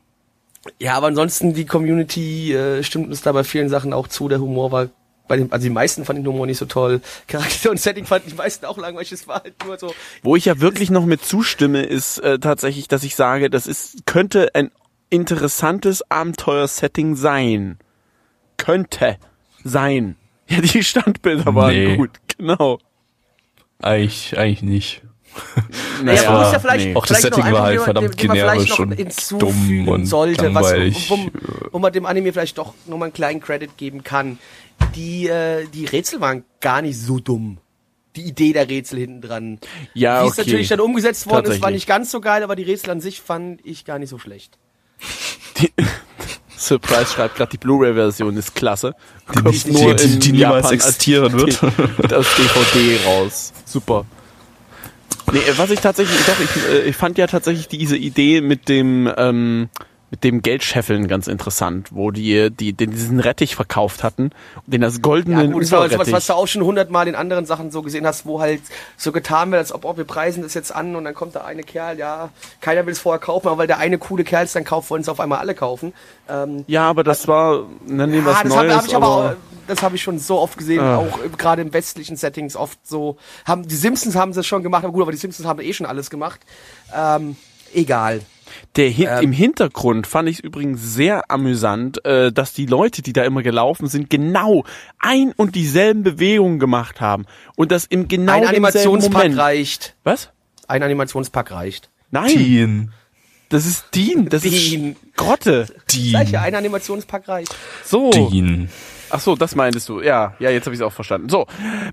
ja, aber ansonsten, die Community äh, stimmt uns da bei vielen Sachen auch zu. Der Humor war bei den, also die meisten fanden den Humor nicht so toll. Charakter und Setting fanden die meisten auch langweilig. Es war halt nur so, Wo ich ja wirklich noch mit zustimme, ist äh, tatsächlich, dass ich sage, das ist, könnte ein interessantes Abenteuer-Setting sein. Könnte sein. Ja, die Standbilder waren Nee. gut, genau. Eigentlich, eigentlich nicht. Naja, Naja, man muss ja vielleicht, nee. Auch das Setting war halt verdammt generisch und dumm und sollte, was, langweilig. wo, wo man dem Anime vielleicht doch nochmal einen kleinen Credit geben kann. Die, äh, die Rätsel waren gar nicht so dumm. Die Idee der Rätsel hinten dran. Ja, Wie okay. es natürlich dann umgesetzt worden ist, war nicht ganz so geil, aber die Rätsel an sich fand ich gar nicht so schlecht. Die, Surprise schreibt gerade, die Blu-ray-Version ist klasse. Die nicht- nur die- in die niemals Japan existieren wird. als DVD raus. Super. Nee, äh, was ich tatsächlich, doch, ich, äh, ich fand ja tatsächlich diese Idee mit dem, ähm, mit dem Geldscheffeln ganz interessant, wo die, die, den, diesen Rettich verkauft hatten den als Ja goldenen gut, das war sowas, was du auch schon hundertmal in anderen Sachen so gesehen hast, wo halt so getan wird, als ob, oh, wir preisen das jetzt an und dann kommt der eine Kerl, ja, keiner will es vorher kaufen, aber weil der eine coole Kerl es dann kauft, wollen es auf einmal alle kaufen. Ähm, ja, aber das war, nennen wir Ja, was das habe Neues, hab ich aber, aber, das habe ich schon so oft gesehen, Ah. auch äh, gerade in westlichen Settings oft so. Haben die Simpsons haben das schon gemacht, aber gut, aber die Simpsons haben eh schon alles gemacht. Ähm, egal. Der Hin Ähm. im Hintergrund fand ich es übrigens sehr amüsant, äh, dass die Leute, die da immer gelaufen sind, genau ein und dieselben Bewegungen gemacht haben und das im genau Ein Animationspack Moment. reicht. Was? Ein Animationspack reicht. Nein, Teen. das ist Dean, das Dean. ist Grotte. Dean. ein Animationspack reicht. So. Dean. Ach so, das meintest du. Ja, ja, jetzt habe ich es auch verstanden. So,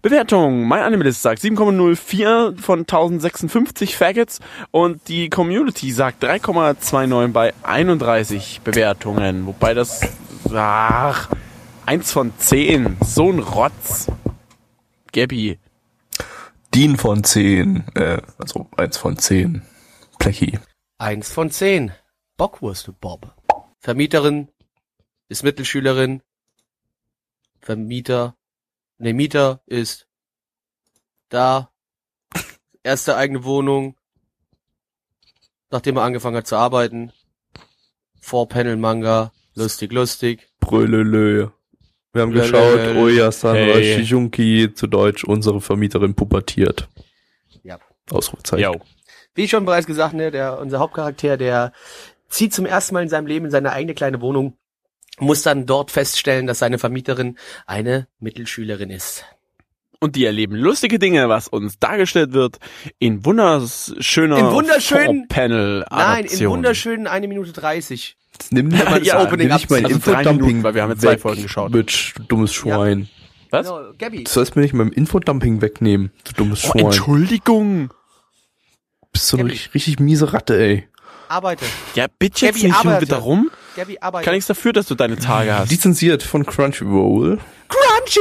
Bewertung. Mein Animalist sagt 7,04 von 1056 Faggots und die Community sagt 3,29 bei 31 Bewertungen. Wobei das, ach, 1 von 10. So ein Rotz. Gabby. DIN von 10, äh, also eins von 10. Plechi. Eins von zehn. Bockwurst Bob. Vermieterin ist Mittelschülerin. Vermieter, ne, Mieter ist da. Erste eigene Wohnung. Nachdem er angefangen hat zu arbeiten. Four-Panel-Manga. Lustig, lustig. Brülelö. Wir haben geschaut, lö, lö. Oya-san Hey. Shijunki, zu Deutsch, unsere Vermieterin pubertiert. Ja. Ausrufezeichen. Wie schon bereits gesagt, ne, der, unser Hauptcharakter, der zieht zum ersten Mal in seinem Leben in seine eigene kleine Wohnung, muss dann dort feststellen, dass seine Vermieterin eine Mittelschülerin ist. Und die erleben lustige Dinge, was uns dargestellt wird in wunderschöner In wunderschönen- panel Nein, in wunderschönen eine Minute dreißig. Jetzt nimm dir mal Ja, das Opening nimm nicht mein also Infodumping Minuten, weil wir haben jetzt zwei Folgen geschaut. Bitch, du dummes Schwein. Was? Genau, Gabby, Du sollst mir nicht mein Infodumping wegnehmen, du dummes Oh, Schwein. Entschuldigung. bist so eine richtig, richtig miese Ratte, ey. arbeite. Ja, bitte jetzt Gabby, nicht schon wieder rum. Gabby, arbeite. Kann nichts dafür, dass du deine Tage hast. Lizenziert von Crunchyroll. Crunchyroll!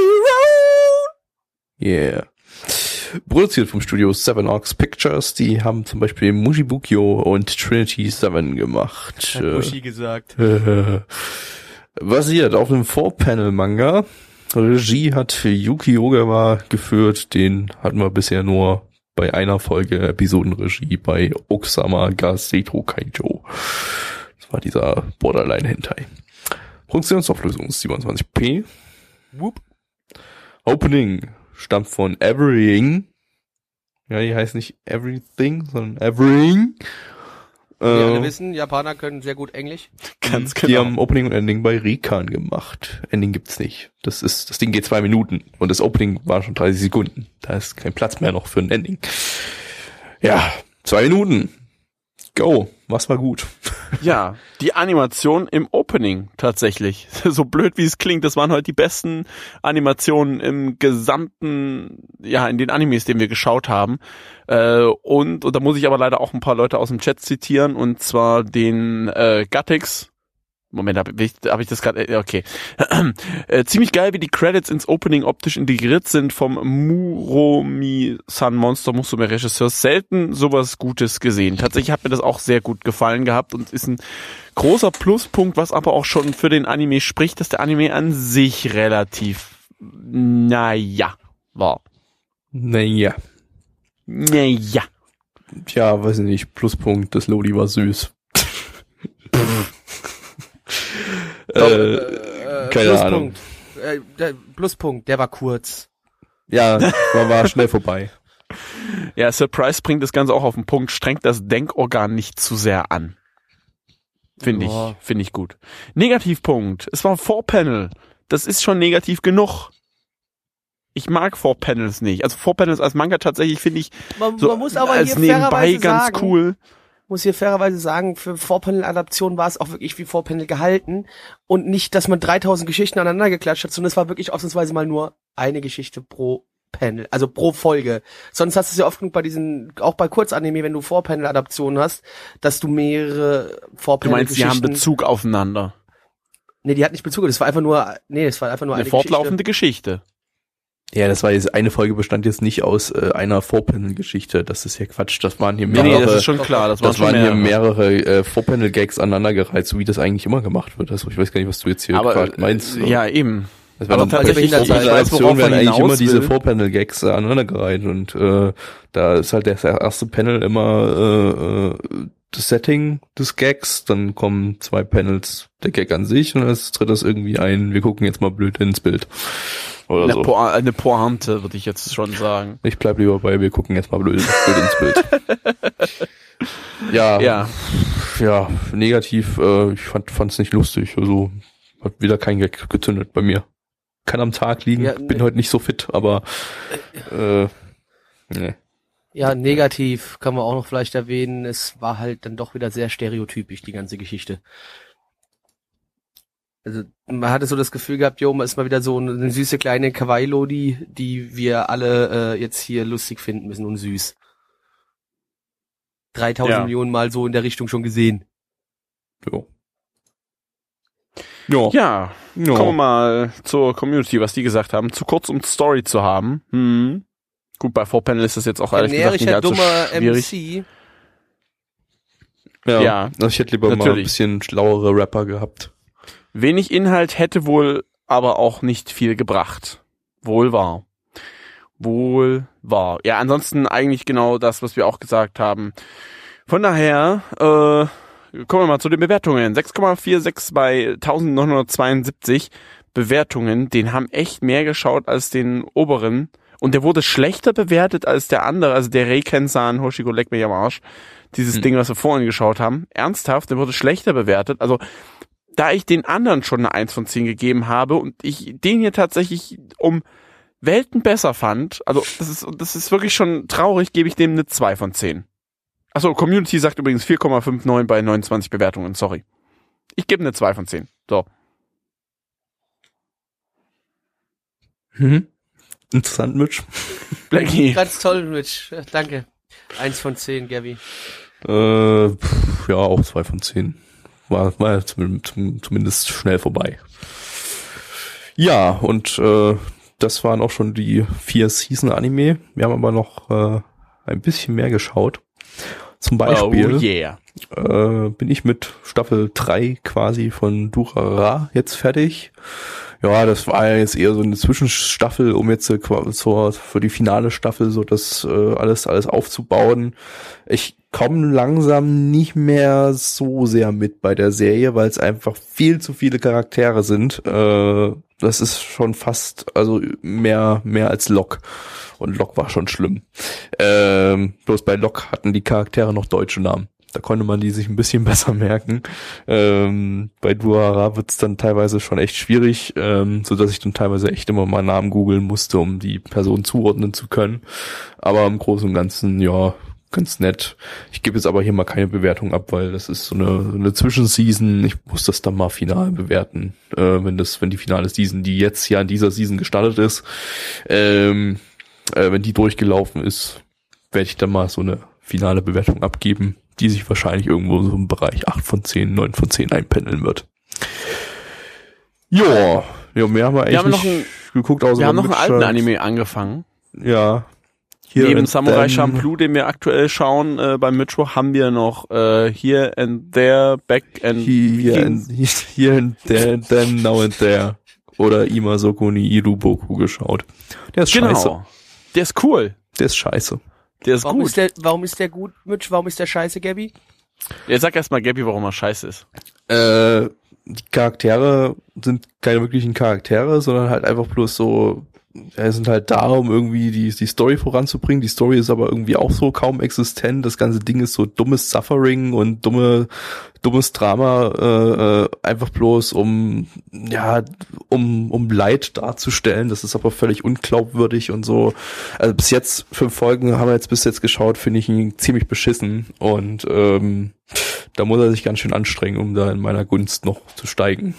Yeah. Produziert vom Studio Seven Arcs Pictures. Die haben zum Beispiel Mujibukyo und Trinity Seven gemacht. Hat Mushi gesagt. Basiert auf einem Four-Panel-Manga. Regie hat Yuki Ogawa geführt. Den hatten wir bisher nur bei einer Folge Episodenregie bei Oksama ga Seito Kaijo. War dieser Borderline-Hentai. Produktionsauflösung ist 27p. Whoop. Opening stammt von Everything. Ja, die heißt nicht Everything, sondern Everything. Wir alle Äh, wissen, Japaner können sehr gut Englisch. Ganz die genau. haben Opening und Ending bei Rikan gemacht. Ending gibt's nicht. Das ist, das Ding geht zwei Minuten und das Opening war schon 30 Sekunden. Da ist kein Platz mehr noch für ein Ending. Ja, zwei Minuten. Go. Was war gut? Ja, die Animation im Opening tatsächlich. So blöd wie es klingt, das waren heute die besten Animationen im gesamten, ja, in den Animes, den wir geschaut haben. Äh, und, und da muss ich aber leider auch ein paar Leute aus dem Chat zitieren, und zwar den äh, Gattix. Moment, habe ich, hab ich das gerade, äh, okay. äh, ziemlich geil, wie die Credits ins Opening optisch integriert sind vom Muromi-san Monster Musume Regisseur. Selten sowas Gutes gesehen. Tatsächlich hat mir das auch sehr gut gefallen gehabt und ist ein großer Pluspunkt, was aber auch schon für den Anime spricht, dass der Anime an sich relativ, naja, war. Naja. Naja. Tja, weiß ich nicht. Pluspunkt, das Lodi war süß. Äh, keine Ahnung. Pluspunkt. Äh, der Pluspunkt, der war kurz. Ja, war, war schnell vorbei. Ja, Surprise bringt das Ganze auch auf den Punkt, strengt das Denkorgan nicht zu sehr an. Finde ich, finde ich gut. Negativpunkt. Es war Four-Panel. Das ist schon negativ genug. Ich mag Four-Panels nicht. Also Four-Panels als Manga tatsächlich finde ich Man, so man muss aber als hier nebenbei fairerweise ganz sagen, cool. Muss hier fairerweise sagen, für Vorpanel-Adaption war es auch wirklich wie Vorpanel gehalten und nicht, dass man 3000 Geschichten aneinander geklatscht hat, sondern es war wirklich ausnahmsweise mal nur eine Geschichte pro Panel, also pro Folge. Sonst hast du es ja oft genug bei diesen, auch bei Kurzanime, wenn du Vorpanel-Adaptionen hast, dass du mehrere Du Vorpanel-Geschichten... meinst, die haben Bezug aufeinander. Nee, die hat nicht Bezug, das war einfach nur, nee, das war einfach nur Eine eine, fortlaufende Geschichte. Ja, das war jetzt, eine Folge bestand jetzt nicht aus äh, einer Vorpanel-Geschichte. Das ist ja Quatsch. Das waren hier mehrere, nee, das ist schon klar. Das, das waren, schon hier mehrere. mehrere äh, Vorpanel-Gags aneinandergereiht, so wie das eigentlich immer gemacht wird. Also ich weiß gar nicht, was du jetzt hier Aber gerade meinst. äh, ja, eben. Das aber werden tatsächlich, ich weiß, worauf werden er eigentlich immer diese will. Vorpanel-Gags äh, aneinandergereiht und äh, da ist halt das erste Panel immer äh, äh, das Setting des Gags, dann kommen zwei Panels der Gag an sich und als drittes irgendwie ein, wir gucken jetzt mal blöd ins Bild. Oder Eine, so. Po eine Pointe, würde ich jetzt schon sagen. Ich bleib lieber bei, wir gucken jetzt mal blöd, blöd ins Bild. ja, ja, Ja, negativ, äh, ich fand fand's nicht lustig, also hat wieder kein Gag gezündet bei mir. Kann am Tag liegen, Ja, bin ne- heute nicht so fit, aber äh, nee. Ja, negativ kann man auch noch vielleicht erwähnen. Es war halt dann doch wieder sehr stereotypisch, die ganze Geschichte. Also man hatte so das Gefühl gehabt, jo, man ist mal wieder so eine, süße kleine Kawaii-Lodi, die wir alle äh, jetzt hier lustig finden müssen und süß. 3000 Ja. Millionen Mal so in der Richtung schon gesehen. Jo. Ja. ja. ja. Kommen wir mal zur Community, was die gesagt haben. Zu kurz, um Story zu haben. Hm. Gut, bei Vorpanel ist das jetzt auch ehrlich gesagt nicht allzu dummer schwierig. MC. Ja, Ja, also ich hätte lieber mal ein natürlich. bisschen schlauere Rapper gehabt. Wenig Inhalt hätte wohl aber auch nicht viel gebracht. Wohl wahr. Wohl wahr. Ja, ansonsten eigentlich genau das, was wir auch gesagt haben. Von daher, äh, kommen wir mal zu den Bewertungen. 6,46 bei 1972 Bewertungen. Den haben echt mehr geschaut als den oberen. Und der wurde schlechter bewertet als der andere, also der Rei-Kensan Hoshiko Leck mich am Arsch. Dieses Hm. Ding, was wir vorhin geschaut haben. Ernsthaft, der wurde schlechter bewertet. Also, da ich den anderen schon eine 1 von 10 gegeben habe und ich den hier tatsächlich um Welten besser fand, also das ist, das ist wirklich schon traurig, gebe ich dem eine 2 von 10. Achso, Community sagt übrigens 4,59 bei 29 Bewertungen, sorry. Ich gebe eine 2 von 10. So. Mhm. Interessant, Mitch. Blackie. Ganz toll, Rich. Danke. Eins von zehn, Gabby. Äh, pff, ja, auch zwei von zehn. War, war zum, zum, zumindest schnell vorbei. Ja, und äh, das waren auch schon die vier Season-Anime. Wir haben aber noch äh, ein bisschen mehr geschaut. Zum Beispiel Oh yeah. äh, bin ich mit Staffel 3 quasi von Durara jetzt fertig. Ja, das war ja jetzt eher so eine Zwischenstaffel, um jetzt äh, zur, für die finale Staffel so das äh, alles alles aufzubauen. Ich komme langsam nicht mehr so sehr mit bei der Serie, weil es einfach viel zu viele Charaktere sind. Äh, das ist schon fast also mehr mehr als Lok und Lok war schon schlimm. Ähm, bloß bei Lok hatten die Charaktere noch deutsche Namen. Da konnte man die sich ein bisschen besser merken. Ähm, bei Duara wird's dann teilweise schon echt schwierig, ähm, so dass ich dann teilweise echt immer mal Namen googeln musste, um die Person zuordnen zu können. Aber im Großen und Ganzen, ja, ganz nett. Ich gebe jetzt aber hier mal keine Bewertung ab, weil das ist so eine, eine Zwischenseason. Ich muss das dann mal final bewerten, äh, wenn das, wenn die finale Season, die jetzt ja in dieser Season gestartet ist, ähm, äh, wenn die durchgelaufen ist, werde ich dann mal so eine finale Bewertung abgeben, die sich wahrscheinlich irgendwo so im Bereich 8 von 10, 9 von 10 einpendeln wird. Ja, ja, mehr haben wir eigentlich haben noch nicht einen- geguckt, außer Wir haben noch einen alten Anime angefangen. Ja. Hier Neben Samurai Champloo, den wir aktuell schauen, äh, beim Mittwoch haben wir noch äh, Here and There, Back and Hier and, hier and there, then now and there. Oder Ima Sokuni Iruboku geschaut. Der ist scheiße. Genau. Der ist cool. Der ist scheiße. Der ist Warum gut. ist der, warum ist der gut, Mitch? Warum ist der scheiße, Gabby? Jetzt sag erst mal Gabby, warum er scheiße ist. Äh, die Charaktere sind keine wirklichen Charaktere, sondern halt einfach bloß so, ja, sind halt da, um irgendwie die, die Story voranzubringen. Die Story ist aber irgendwie auch so kaum existent. Das ganze Ding ist so dummes Suffering und dumme, dummes Drama, äh, äh, einfach bloß um, ja, um, um Leid darzustellen. Das ist aber völlig unglaubwürdig und so. Also bis jetzt, fünf Folgen haben wir jetzt bis jetzt geschaut, finde ich ihn ziemlich beschissen und, ähm, da muss er sich ganz schön anstrengen, um da in meiner Gunst noch zu steigen.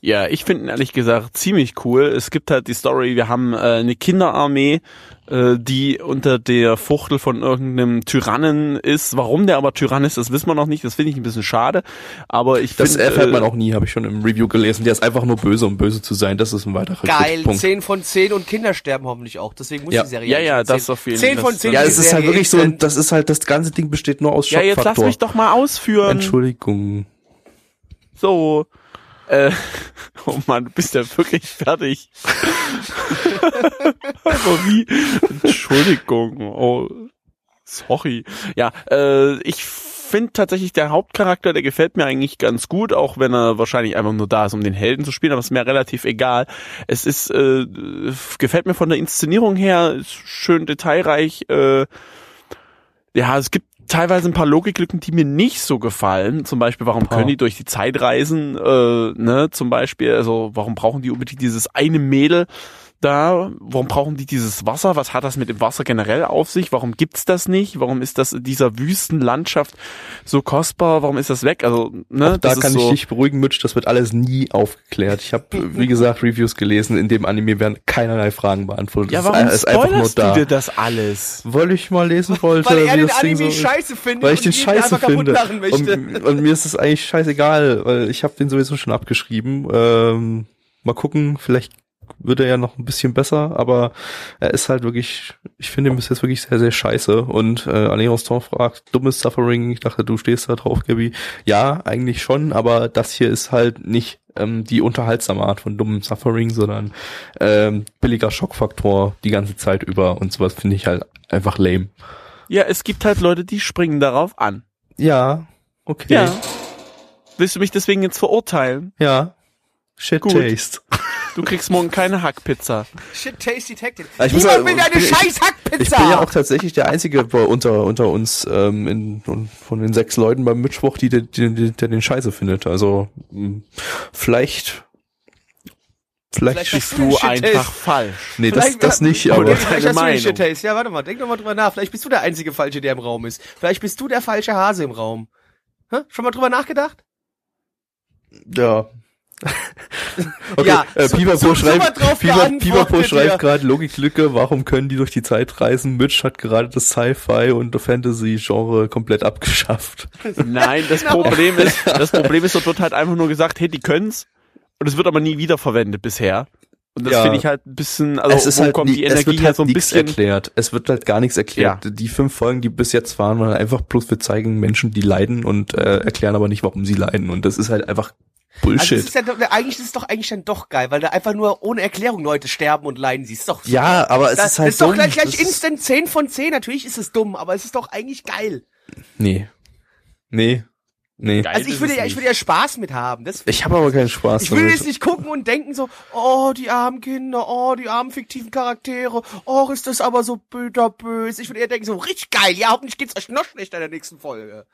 Ja, ich finde ihn ehrlich gesagt ziemlich cool. Es gibt halt die Story, wir haben äh, eine Kinderarmee, äh, die unter der Fuchtel von irgendeinem Tyrannen ist. Warum der aber Tyrann ist, das wissen wir noch nicht. Das finde ich ein bisschen schade. Aber ich Das finde, erfährt äh, man auch nie, habe ich schon im Review gelesen. Der ist einfach nur böse, um böse zu sein. Das ist ein weiterer Geil, Kritikpunkt. 10 von 10 und Kinder sterben hoffentlich auch. Deswegen muss Ja. die Serie Ja, ja, eigentlich 10. das auf jeden 10 von das- 10. Ja, es ist halt wirklich so, exzellent. das ist halt, das ganze Ding besteht nur aus Ja, jetzt lass Schockfaktor. mich doch mal ausführen. Entschuldigung. So. Äh, oh Mann, du bist ja wirklich fertig. Aber wie? Entschuldigung. Oh, sorry. Ja, äh, ich finde tatsächlich der Hauptcharakter, der gefällt mir eigentlich ganz gut, auch wenn er wahrscheinlich einfach nur da ist, um den Helden zu spielen, aber ist mir relativ egal. Es ist, äh, gefällt mir von der Inszenierung her, ist schön detailreich, äh, ja, es gibt teilweise ein paar Logiklücken, die mir nicht so gefallen. Zum Beispiel, warum Paar. können die durch die Zeit reisen? Äh, ne, zum Beispiel, also warum brauchen die unbedingt dieses eine Mädel da? Warum brauchen die dieses Wasser? Was hat das mit dem Wasser generell auf sich? Warum gibt's das nicht? Warum ist das in dieser Wüstenlandschaft so kostbar? Warum ist das weg? Also, ne, Auch da das kann ich so, dich beruhigen, Mitch, das wird alles nie aufgeklärt. Ich habe, wie gesagt, Reviews gelesen. In dem Anime werden keinerlei Fragen beantwortet. Ja, Das warum ist einfach nur da. du dir das alles? Weil ich mal lesen wollte, Weil er wie den das Anime so scheiße findet weil ich den scheiße finde. Und, und mir ist es eigentlich scheißegal, weil ich habe den sowieso schon abgeschrieben. Ähm, mal gucken, vielleicht wird er ja noch ein bisschen besser, aber er ist halt wirklich, ich finde ihn bis jetzt wirklich sehr, sehr scheiße. Und äh, Alain Rostand fragt, dummes Suffering, ich dachte, du stehst da drauf, Gabi. Ja, eigentlich schon, aber das hier ist halt nicht ähm, die unterhaltsame Art von dummem Suffering, sondern ähm, billiger Schockfaktor die ganze Zeit über und sowas finde ich halt einfach lame. Ja, es gibt halt Leute, die springen darauf an. Ja, okay. Ja. Willst du mich deswegen jetzt verurteilen? Ja. Shit Gut. taste. Du kriegst morgen keine Hackpizza. Shit, tasty tactic. Ich Niemand ja- will deine ich bin- scheiß Ich Hackpizza! bin ja auch tatsächlich der Einzige unter, unter uns ähm, in, von den sechs Leuten beim Mittwoch, die, die, die, der den Scheiße findet. Also mh, vielleicht vielleicht, Vielleicht Bist du einfach falsch. nee, das, Vielleicht- das nicht, Okay, aber deine vielleicht hast Meinung. Shit Taste. Ja, warte mal, denk doch mal drüber nach. Vielleicht bist du der einzige Falsche, der im Raum ist. Vielleicht bist du der falsche Hase im Raum. Hä? Schon mal drüber nachgedacht? ja. Okay, Ja, äh, Pipapo schreibt, Pipapo ja. schreibt gerade Logiklücke, warum können die durch die Zeit reisen? Mitch hat gerade das Sci-Fi und Fantasy-Genre komplett abgeschafft. Nein, das Genau. Problem ist, das Problem ist, dort wird halt einfach nur gesagt, hey, die können's. Und es wird aber nie wiederverwendet bisher. Und das Ja. finde ich halt ein bisschen, also wo kommt nie- die es Energie wird halt halt so ein bisschen. erklärt. Es wird halt gar nichts erklärt. Die fünf Folgen, die bis jetzt waren, waren einfach bloß wir zeigen Menschen, die leiden und äh, erklären aber nicht, warum sie leiden. Und das ist halt einfach Also Bullshit. das ist ja doch, eigentlich ist es doch eigentlich dann doch geil, weil da einfach nur ohne Erklärung Leute sterben und leiden. Sie ist doch ja, aber es das, ist halt das ist doch dumm. gleich, gleich instant 10 von 10. Natürlich ist es dumm, aber es ist doch eigentlich geil. Nee. Nee. Nee. Geil Also ich würde ja, ich würde ja Spaß mit haben. Das Ich habe aber keinen Spaß Ich will damit. jetzt nicht gucken und denken so, oh, die armen Kinder, oh, die armen fiktiven Charaktere, oh, ist das aber so bitterbös. Ich würde eher denken so, richtig geil, ja, hoffentlich geht's euch noch schlechter in der nächsten Folge.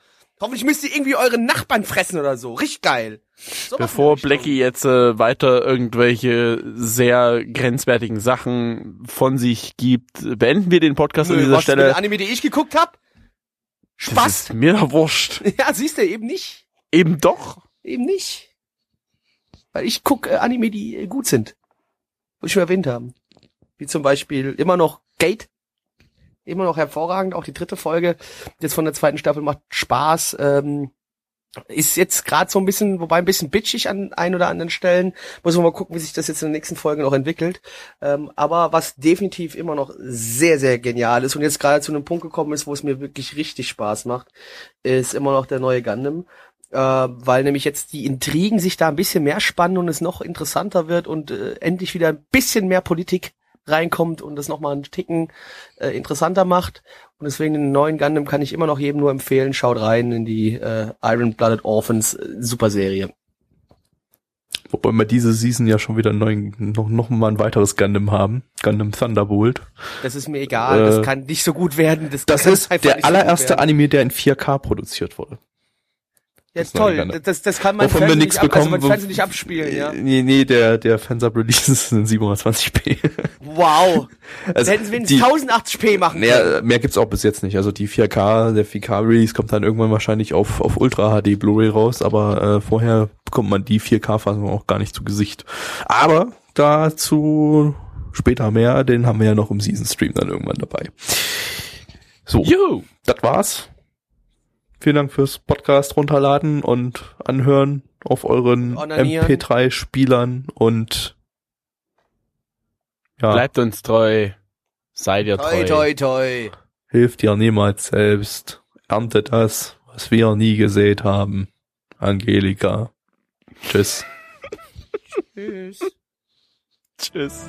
Hoffentlich müsst ihr irgendwie euren Nachbarn fressen oder so. Richtig geil. So was Bevor. Blackie jetzt äh, weiter irgendwelche sehr grenzwertigen Sachen von sich gibt, beenden wir den Podcast an Nö, dieser was Stelle. dem Anime, die ich geguckt hab? Das Spaß. ist mir doch wurscht. Ja, siehst du, eben nicht. Eben doch. Eben nicht. Weil ich guck äh, Anime, die äh, gut sind. Wo ich schon erwähnt haben. Wie zum Beispiel immer noch Gate. Immer noch hervorragend. Auch die dritte Folge jetzt von der zweiten Staffel macht Spaß. Ähm, ist jetzt gerade so ein bisschen, wobei ein bisschen bitchig an ein oder anderen Stellen. Muss man mal gucken, wie sich das jetzt in den nächsten Folgen noch entwickelt. Ähm, aber was definitiv immer noch sehr, sehr genial ist und jetzt gerade zu einem Punkt gekommen ist, wo es mir wirklich richtig Spaß macht, ist immer noch der neue Gundam. Äh, weil nämlich jetzt die Intrigen sich da ein bisschen mehr spannen und es noch interessanter wird und äh, endlich wieder ein bisschen mehr Politik reinkommt und das nochmal einen Ticken äh, interessanter macht. Und deswegen den neuen Gundam kann ich immer noch jedem nur empfehlen. Schaut rein in die äh, Iron Blooded Orphans äh, Super Serie. Wobei wir diese Season ja schon wieder neuen, noch, noch mal ein weiteres Gundam haben. Gundam Thunderbolt. Das ist mir egal. Äh, das kann nicht so gut werden. Das, Das ist der so allererste. Anime, der in 4K produziert wurde. Ja, das toll. Das, das kann man Wovon wir nichts nicht ab, also bekommen. man Fernsehen nicht abspielen, ja. Nee, nee, der, der Fansub-Release ist in 720p. Wow. Also hätten sie wenigstens die- 1080p machen können. Mehr, mehr gibt's auch bis jetzt nicht. Also die 4K, der 4K-Release kommt dann irgendwann wahrscheinlich auf, auf Ultra HD Blu-ray raus, aber äh, vorher bekommt man die 4K-Fassung auch gar nicht zu Gesicht. Aber dazu später mehr, den haben wir ja noch im Season-Stream dann irgendwann dabei. So, Juhu. das war's. Vielen Dank fürs Podcast runterladen und anhören auf euren Onanieren. MP3-Spielern und ja, Bleibt uns treu. Seid ihr treu. Toi, toi, toi. hilft dir niemals selbst. Ernte das, was wir nie gesät haben. Angelika. Tschüss. Tschüss. Tschüss.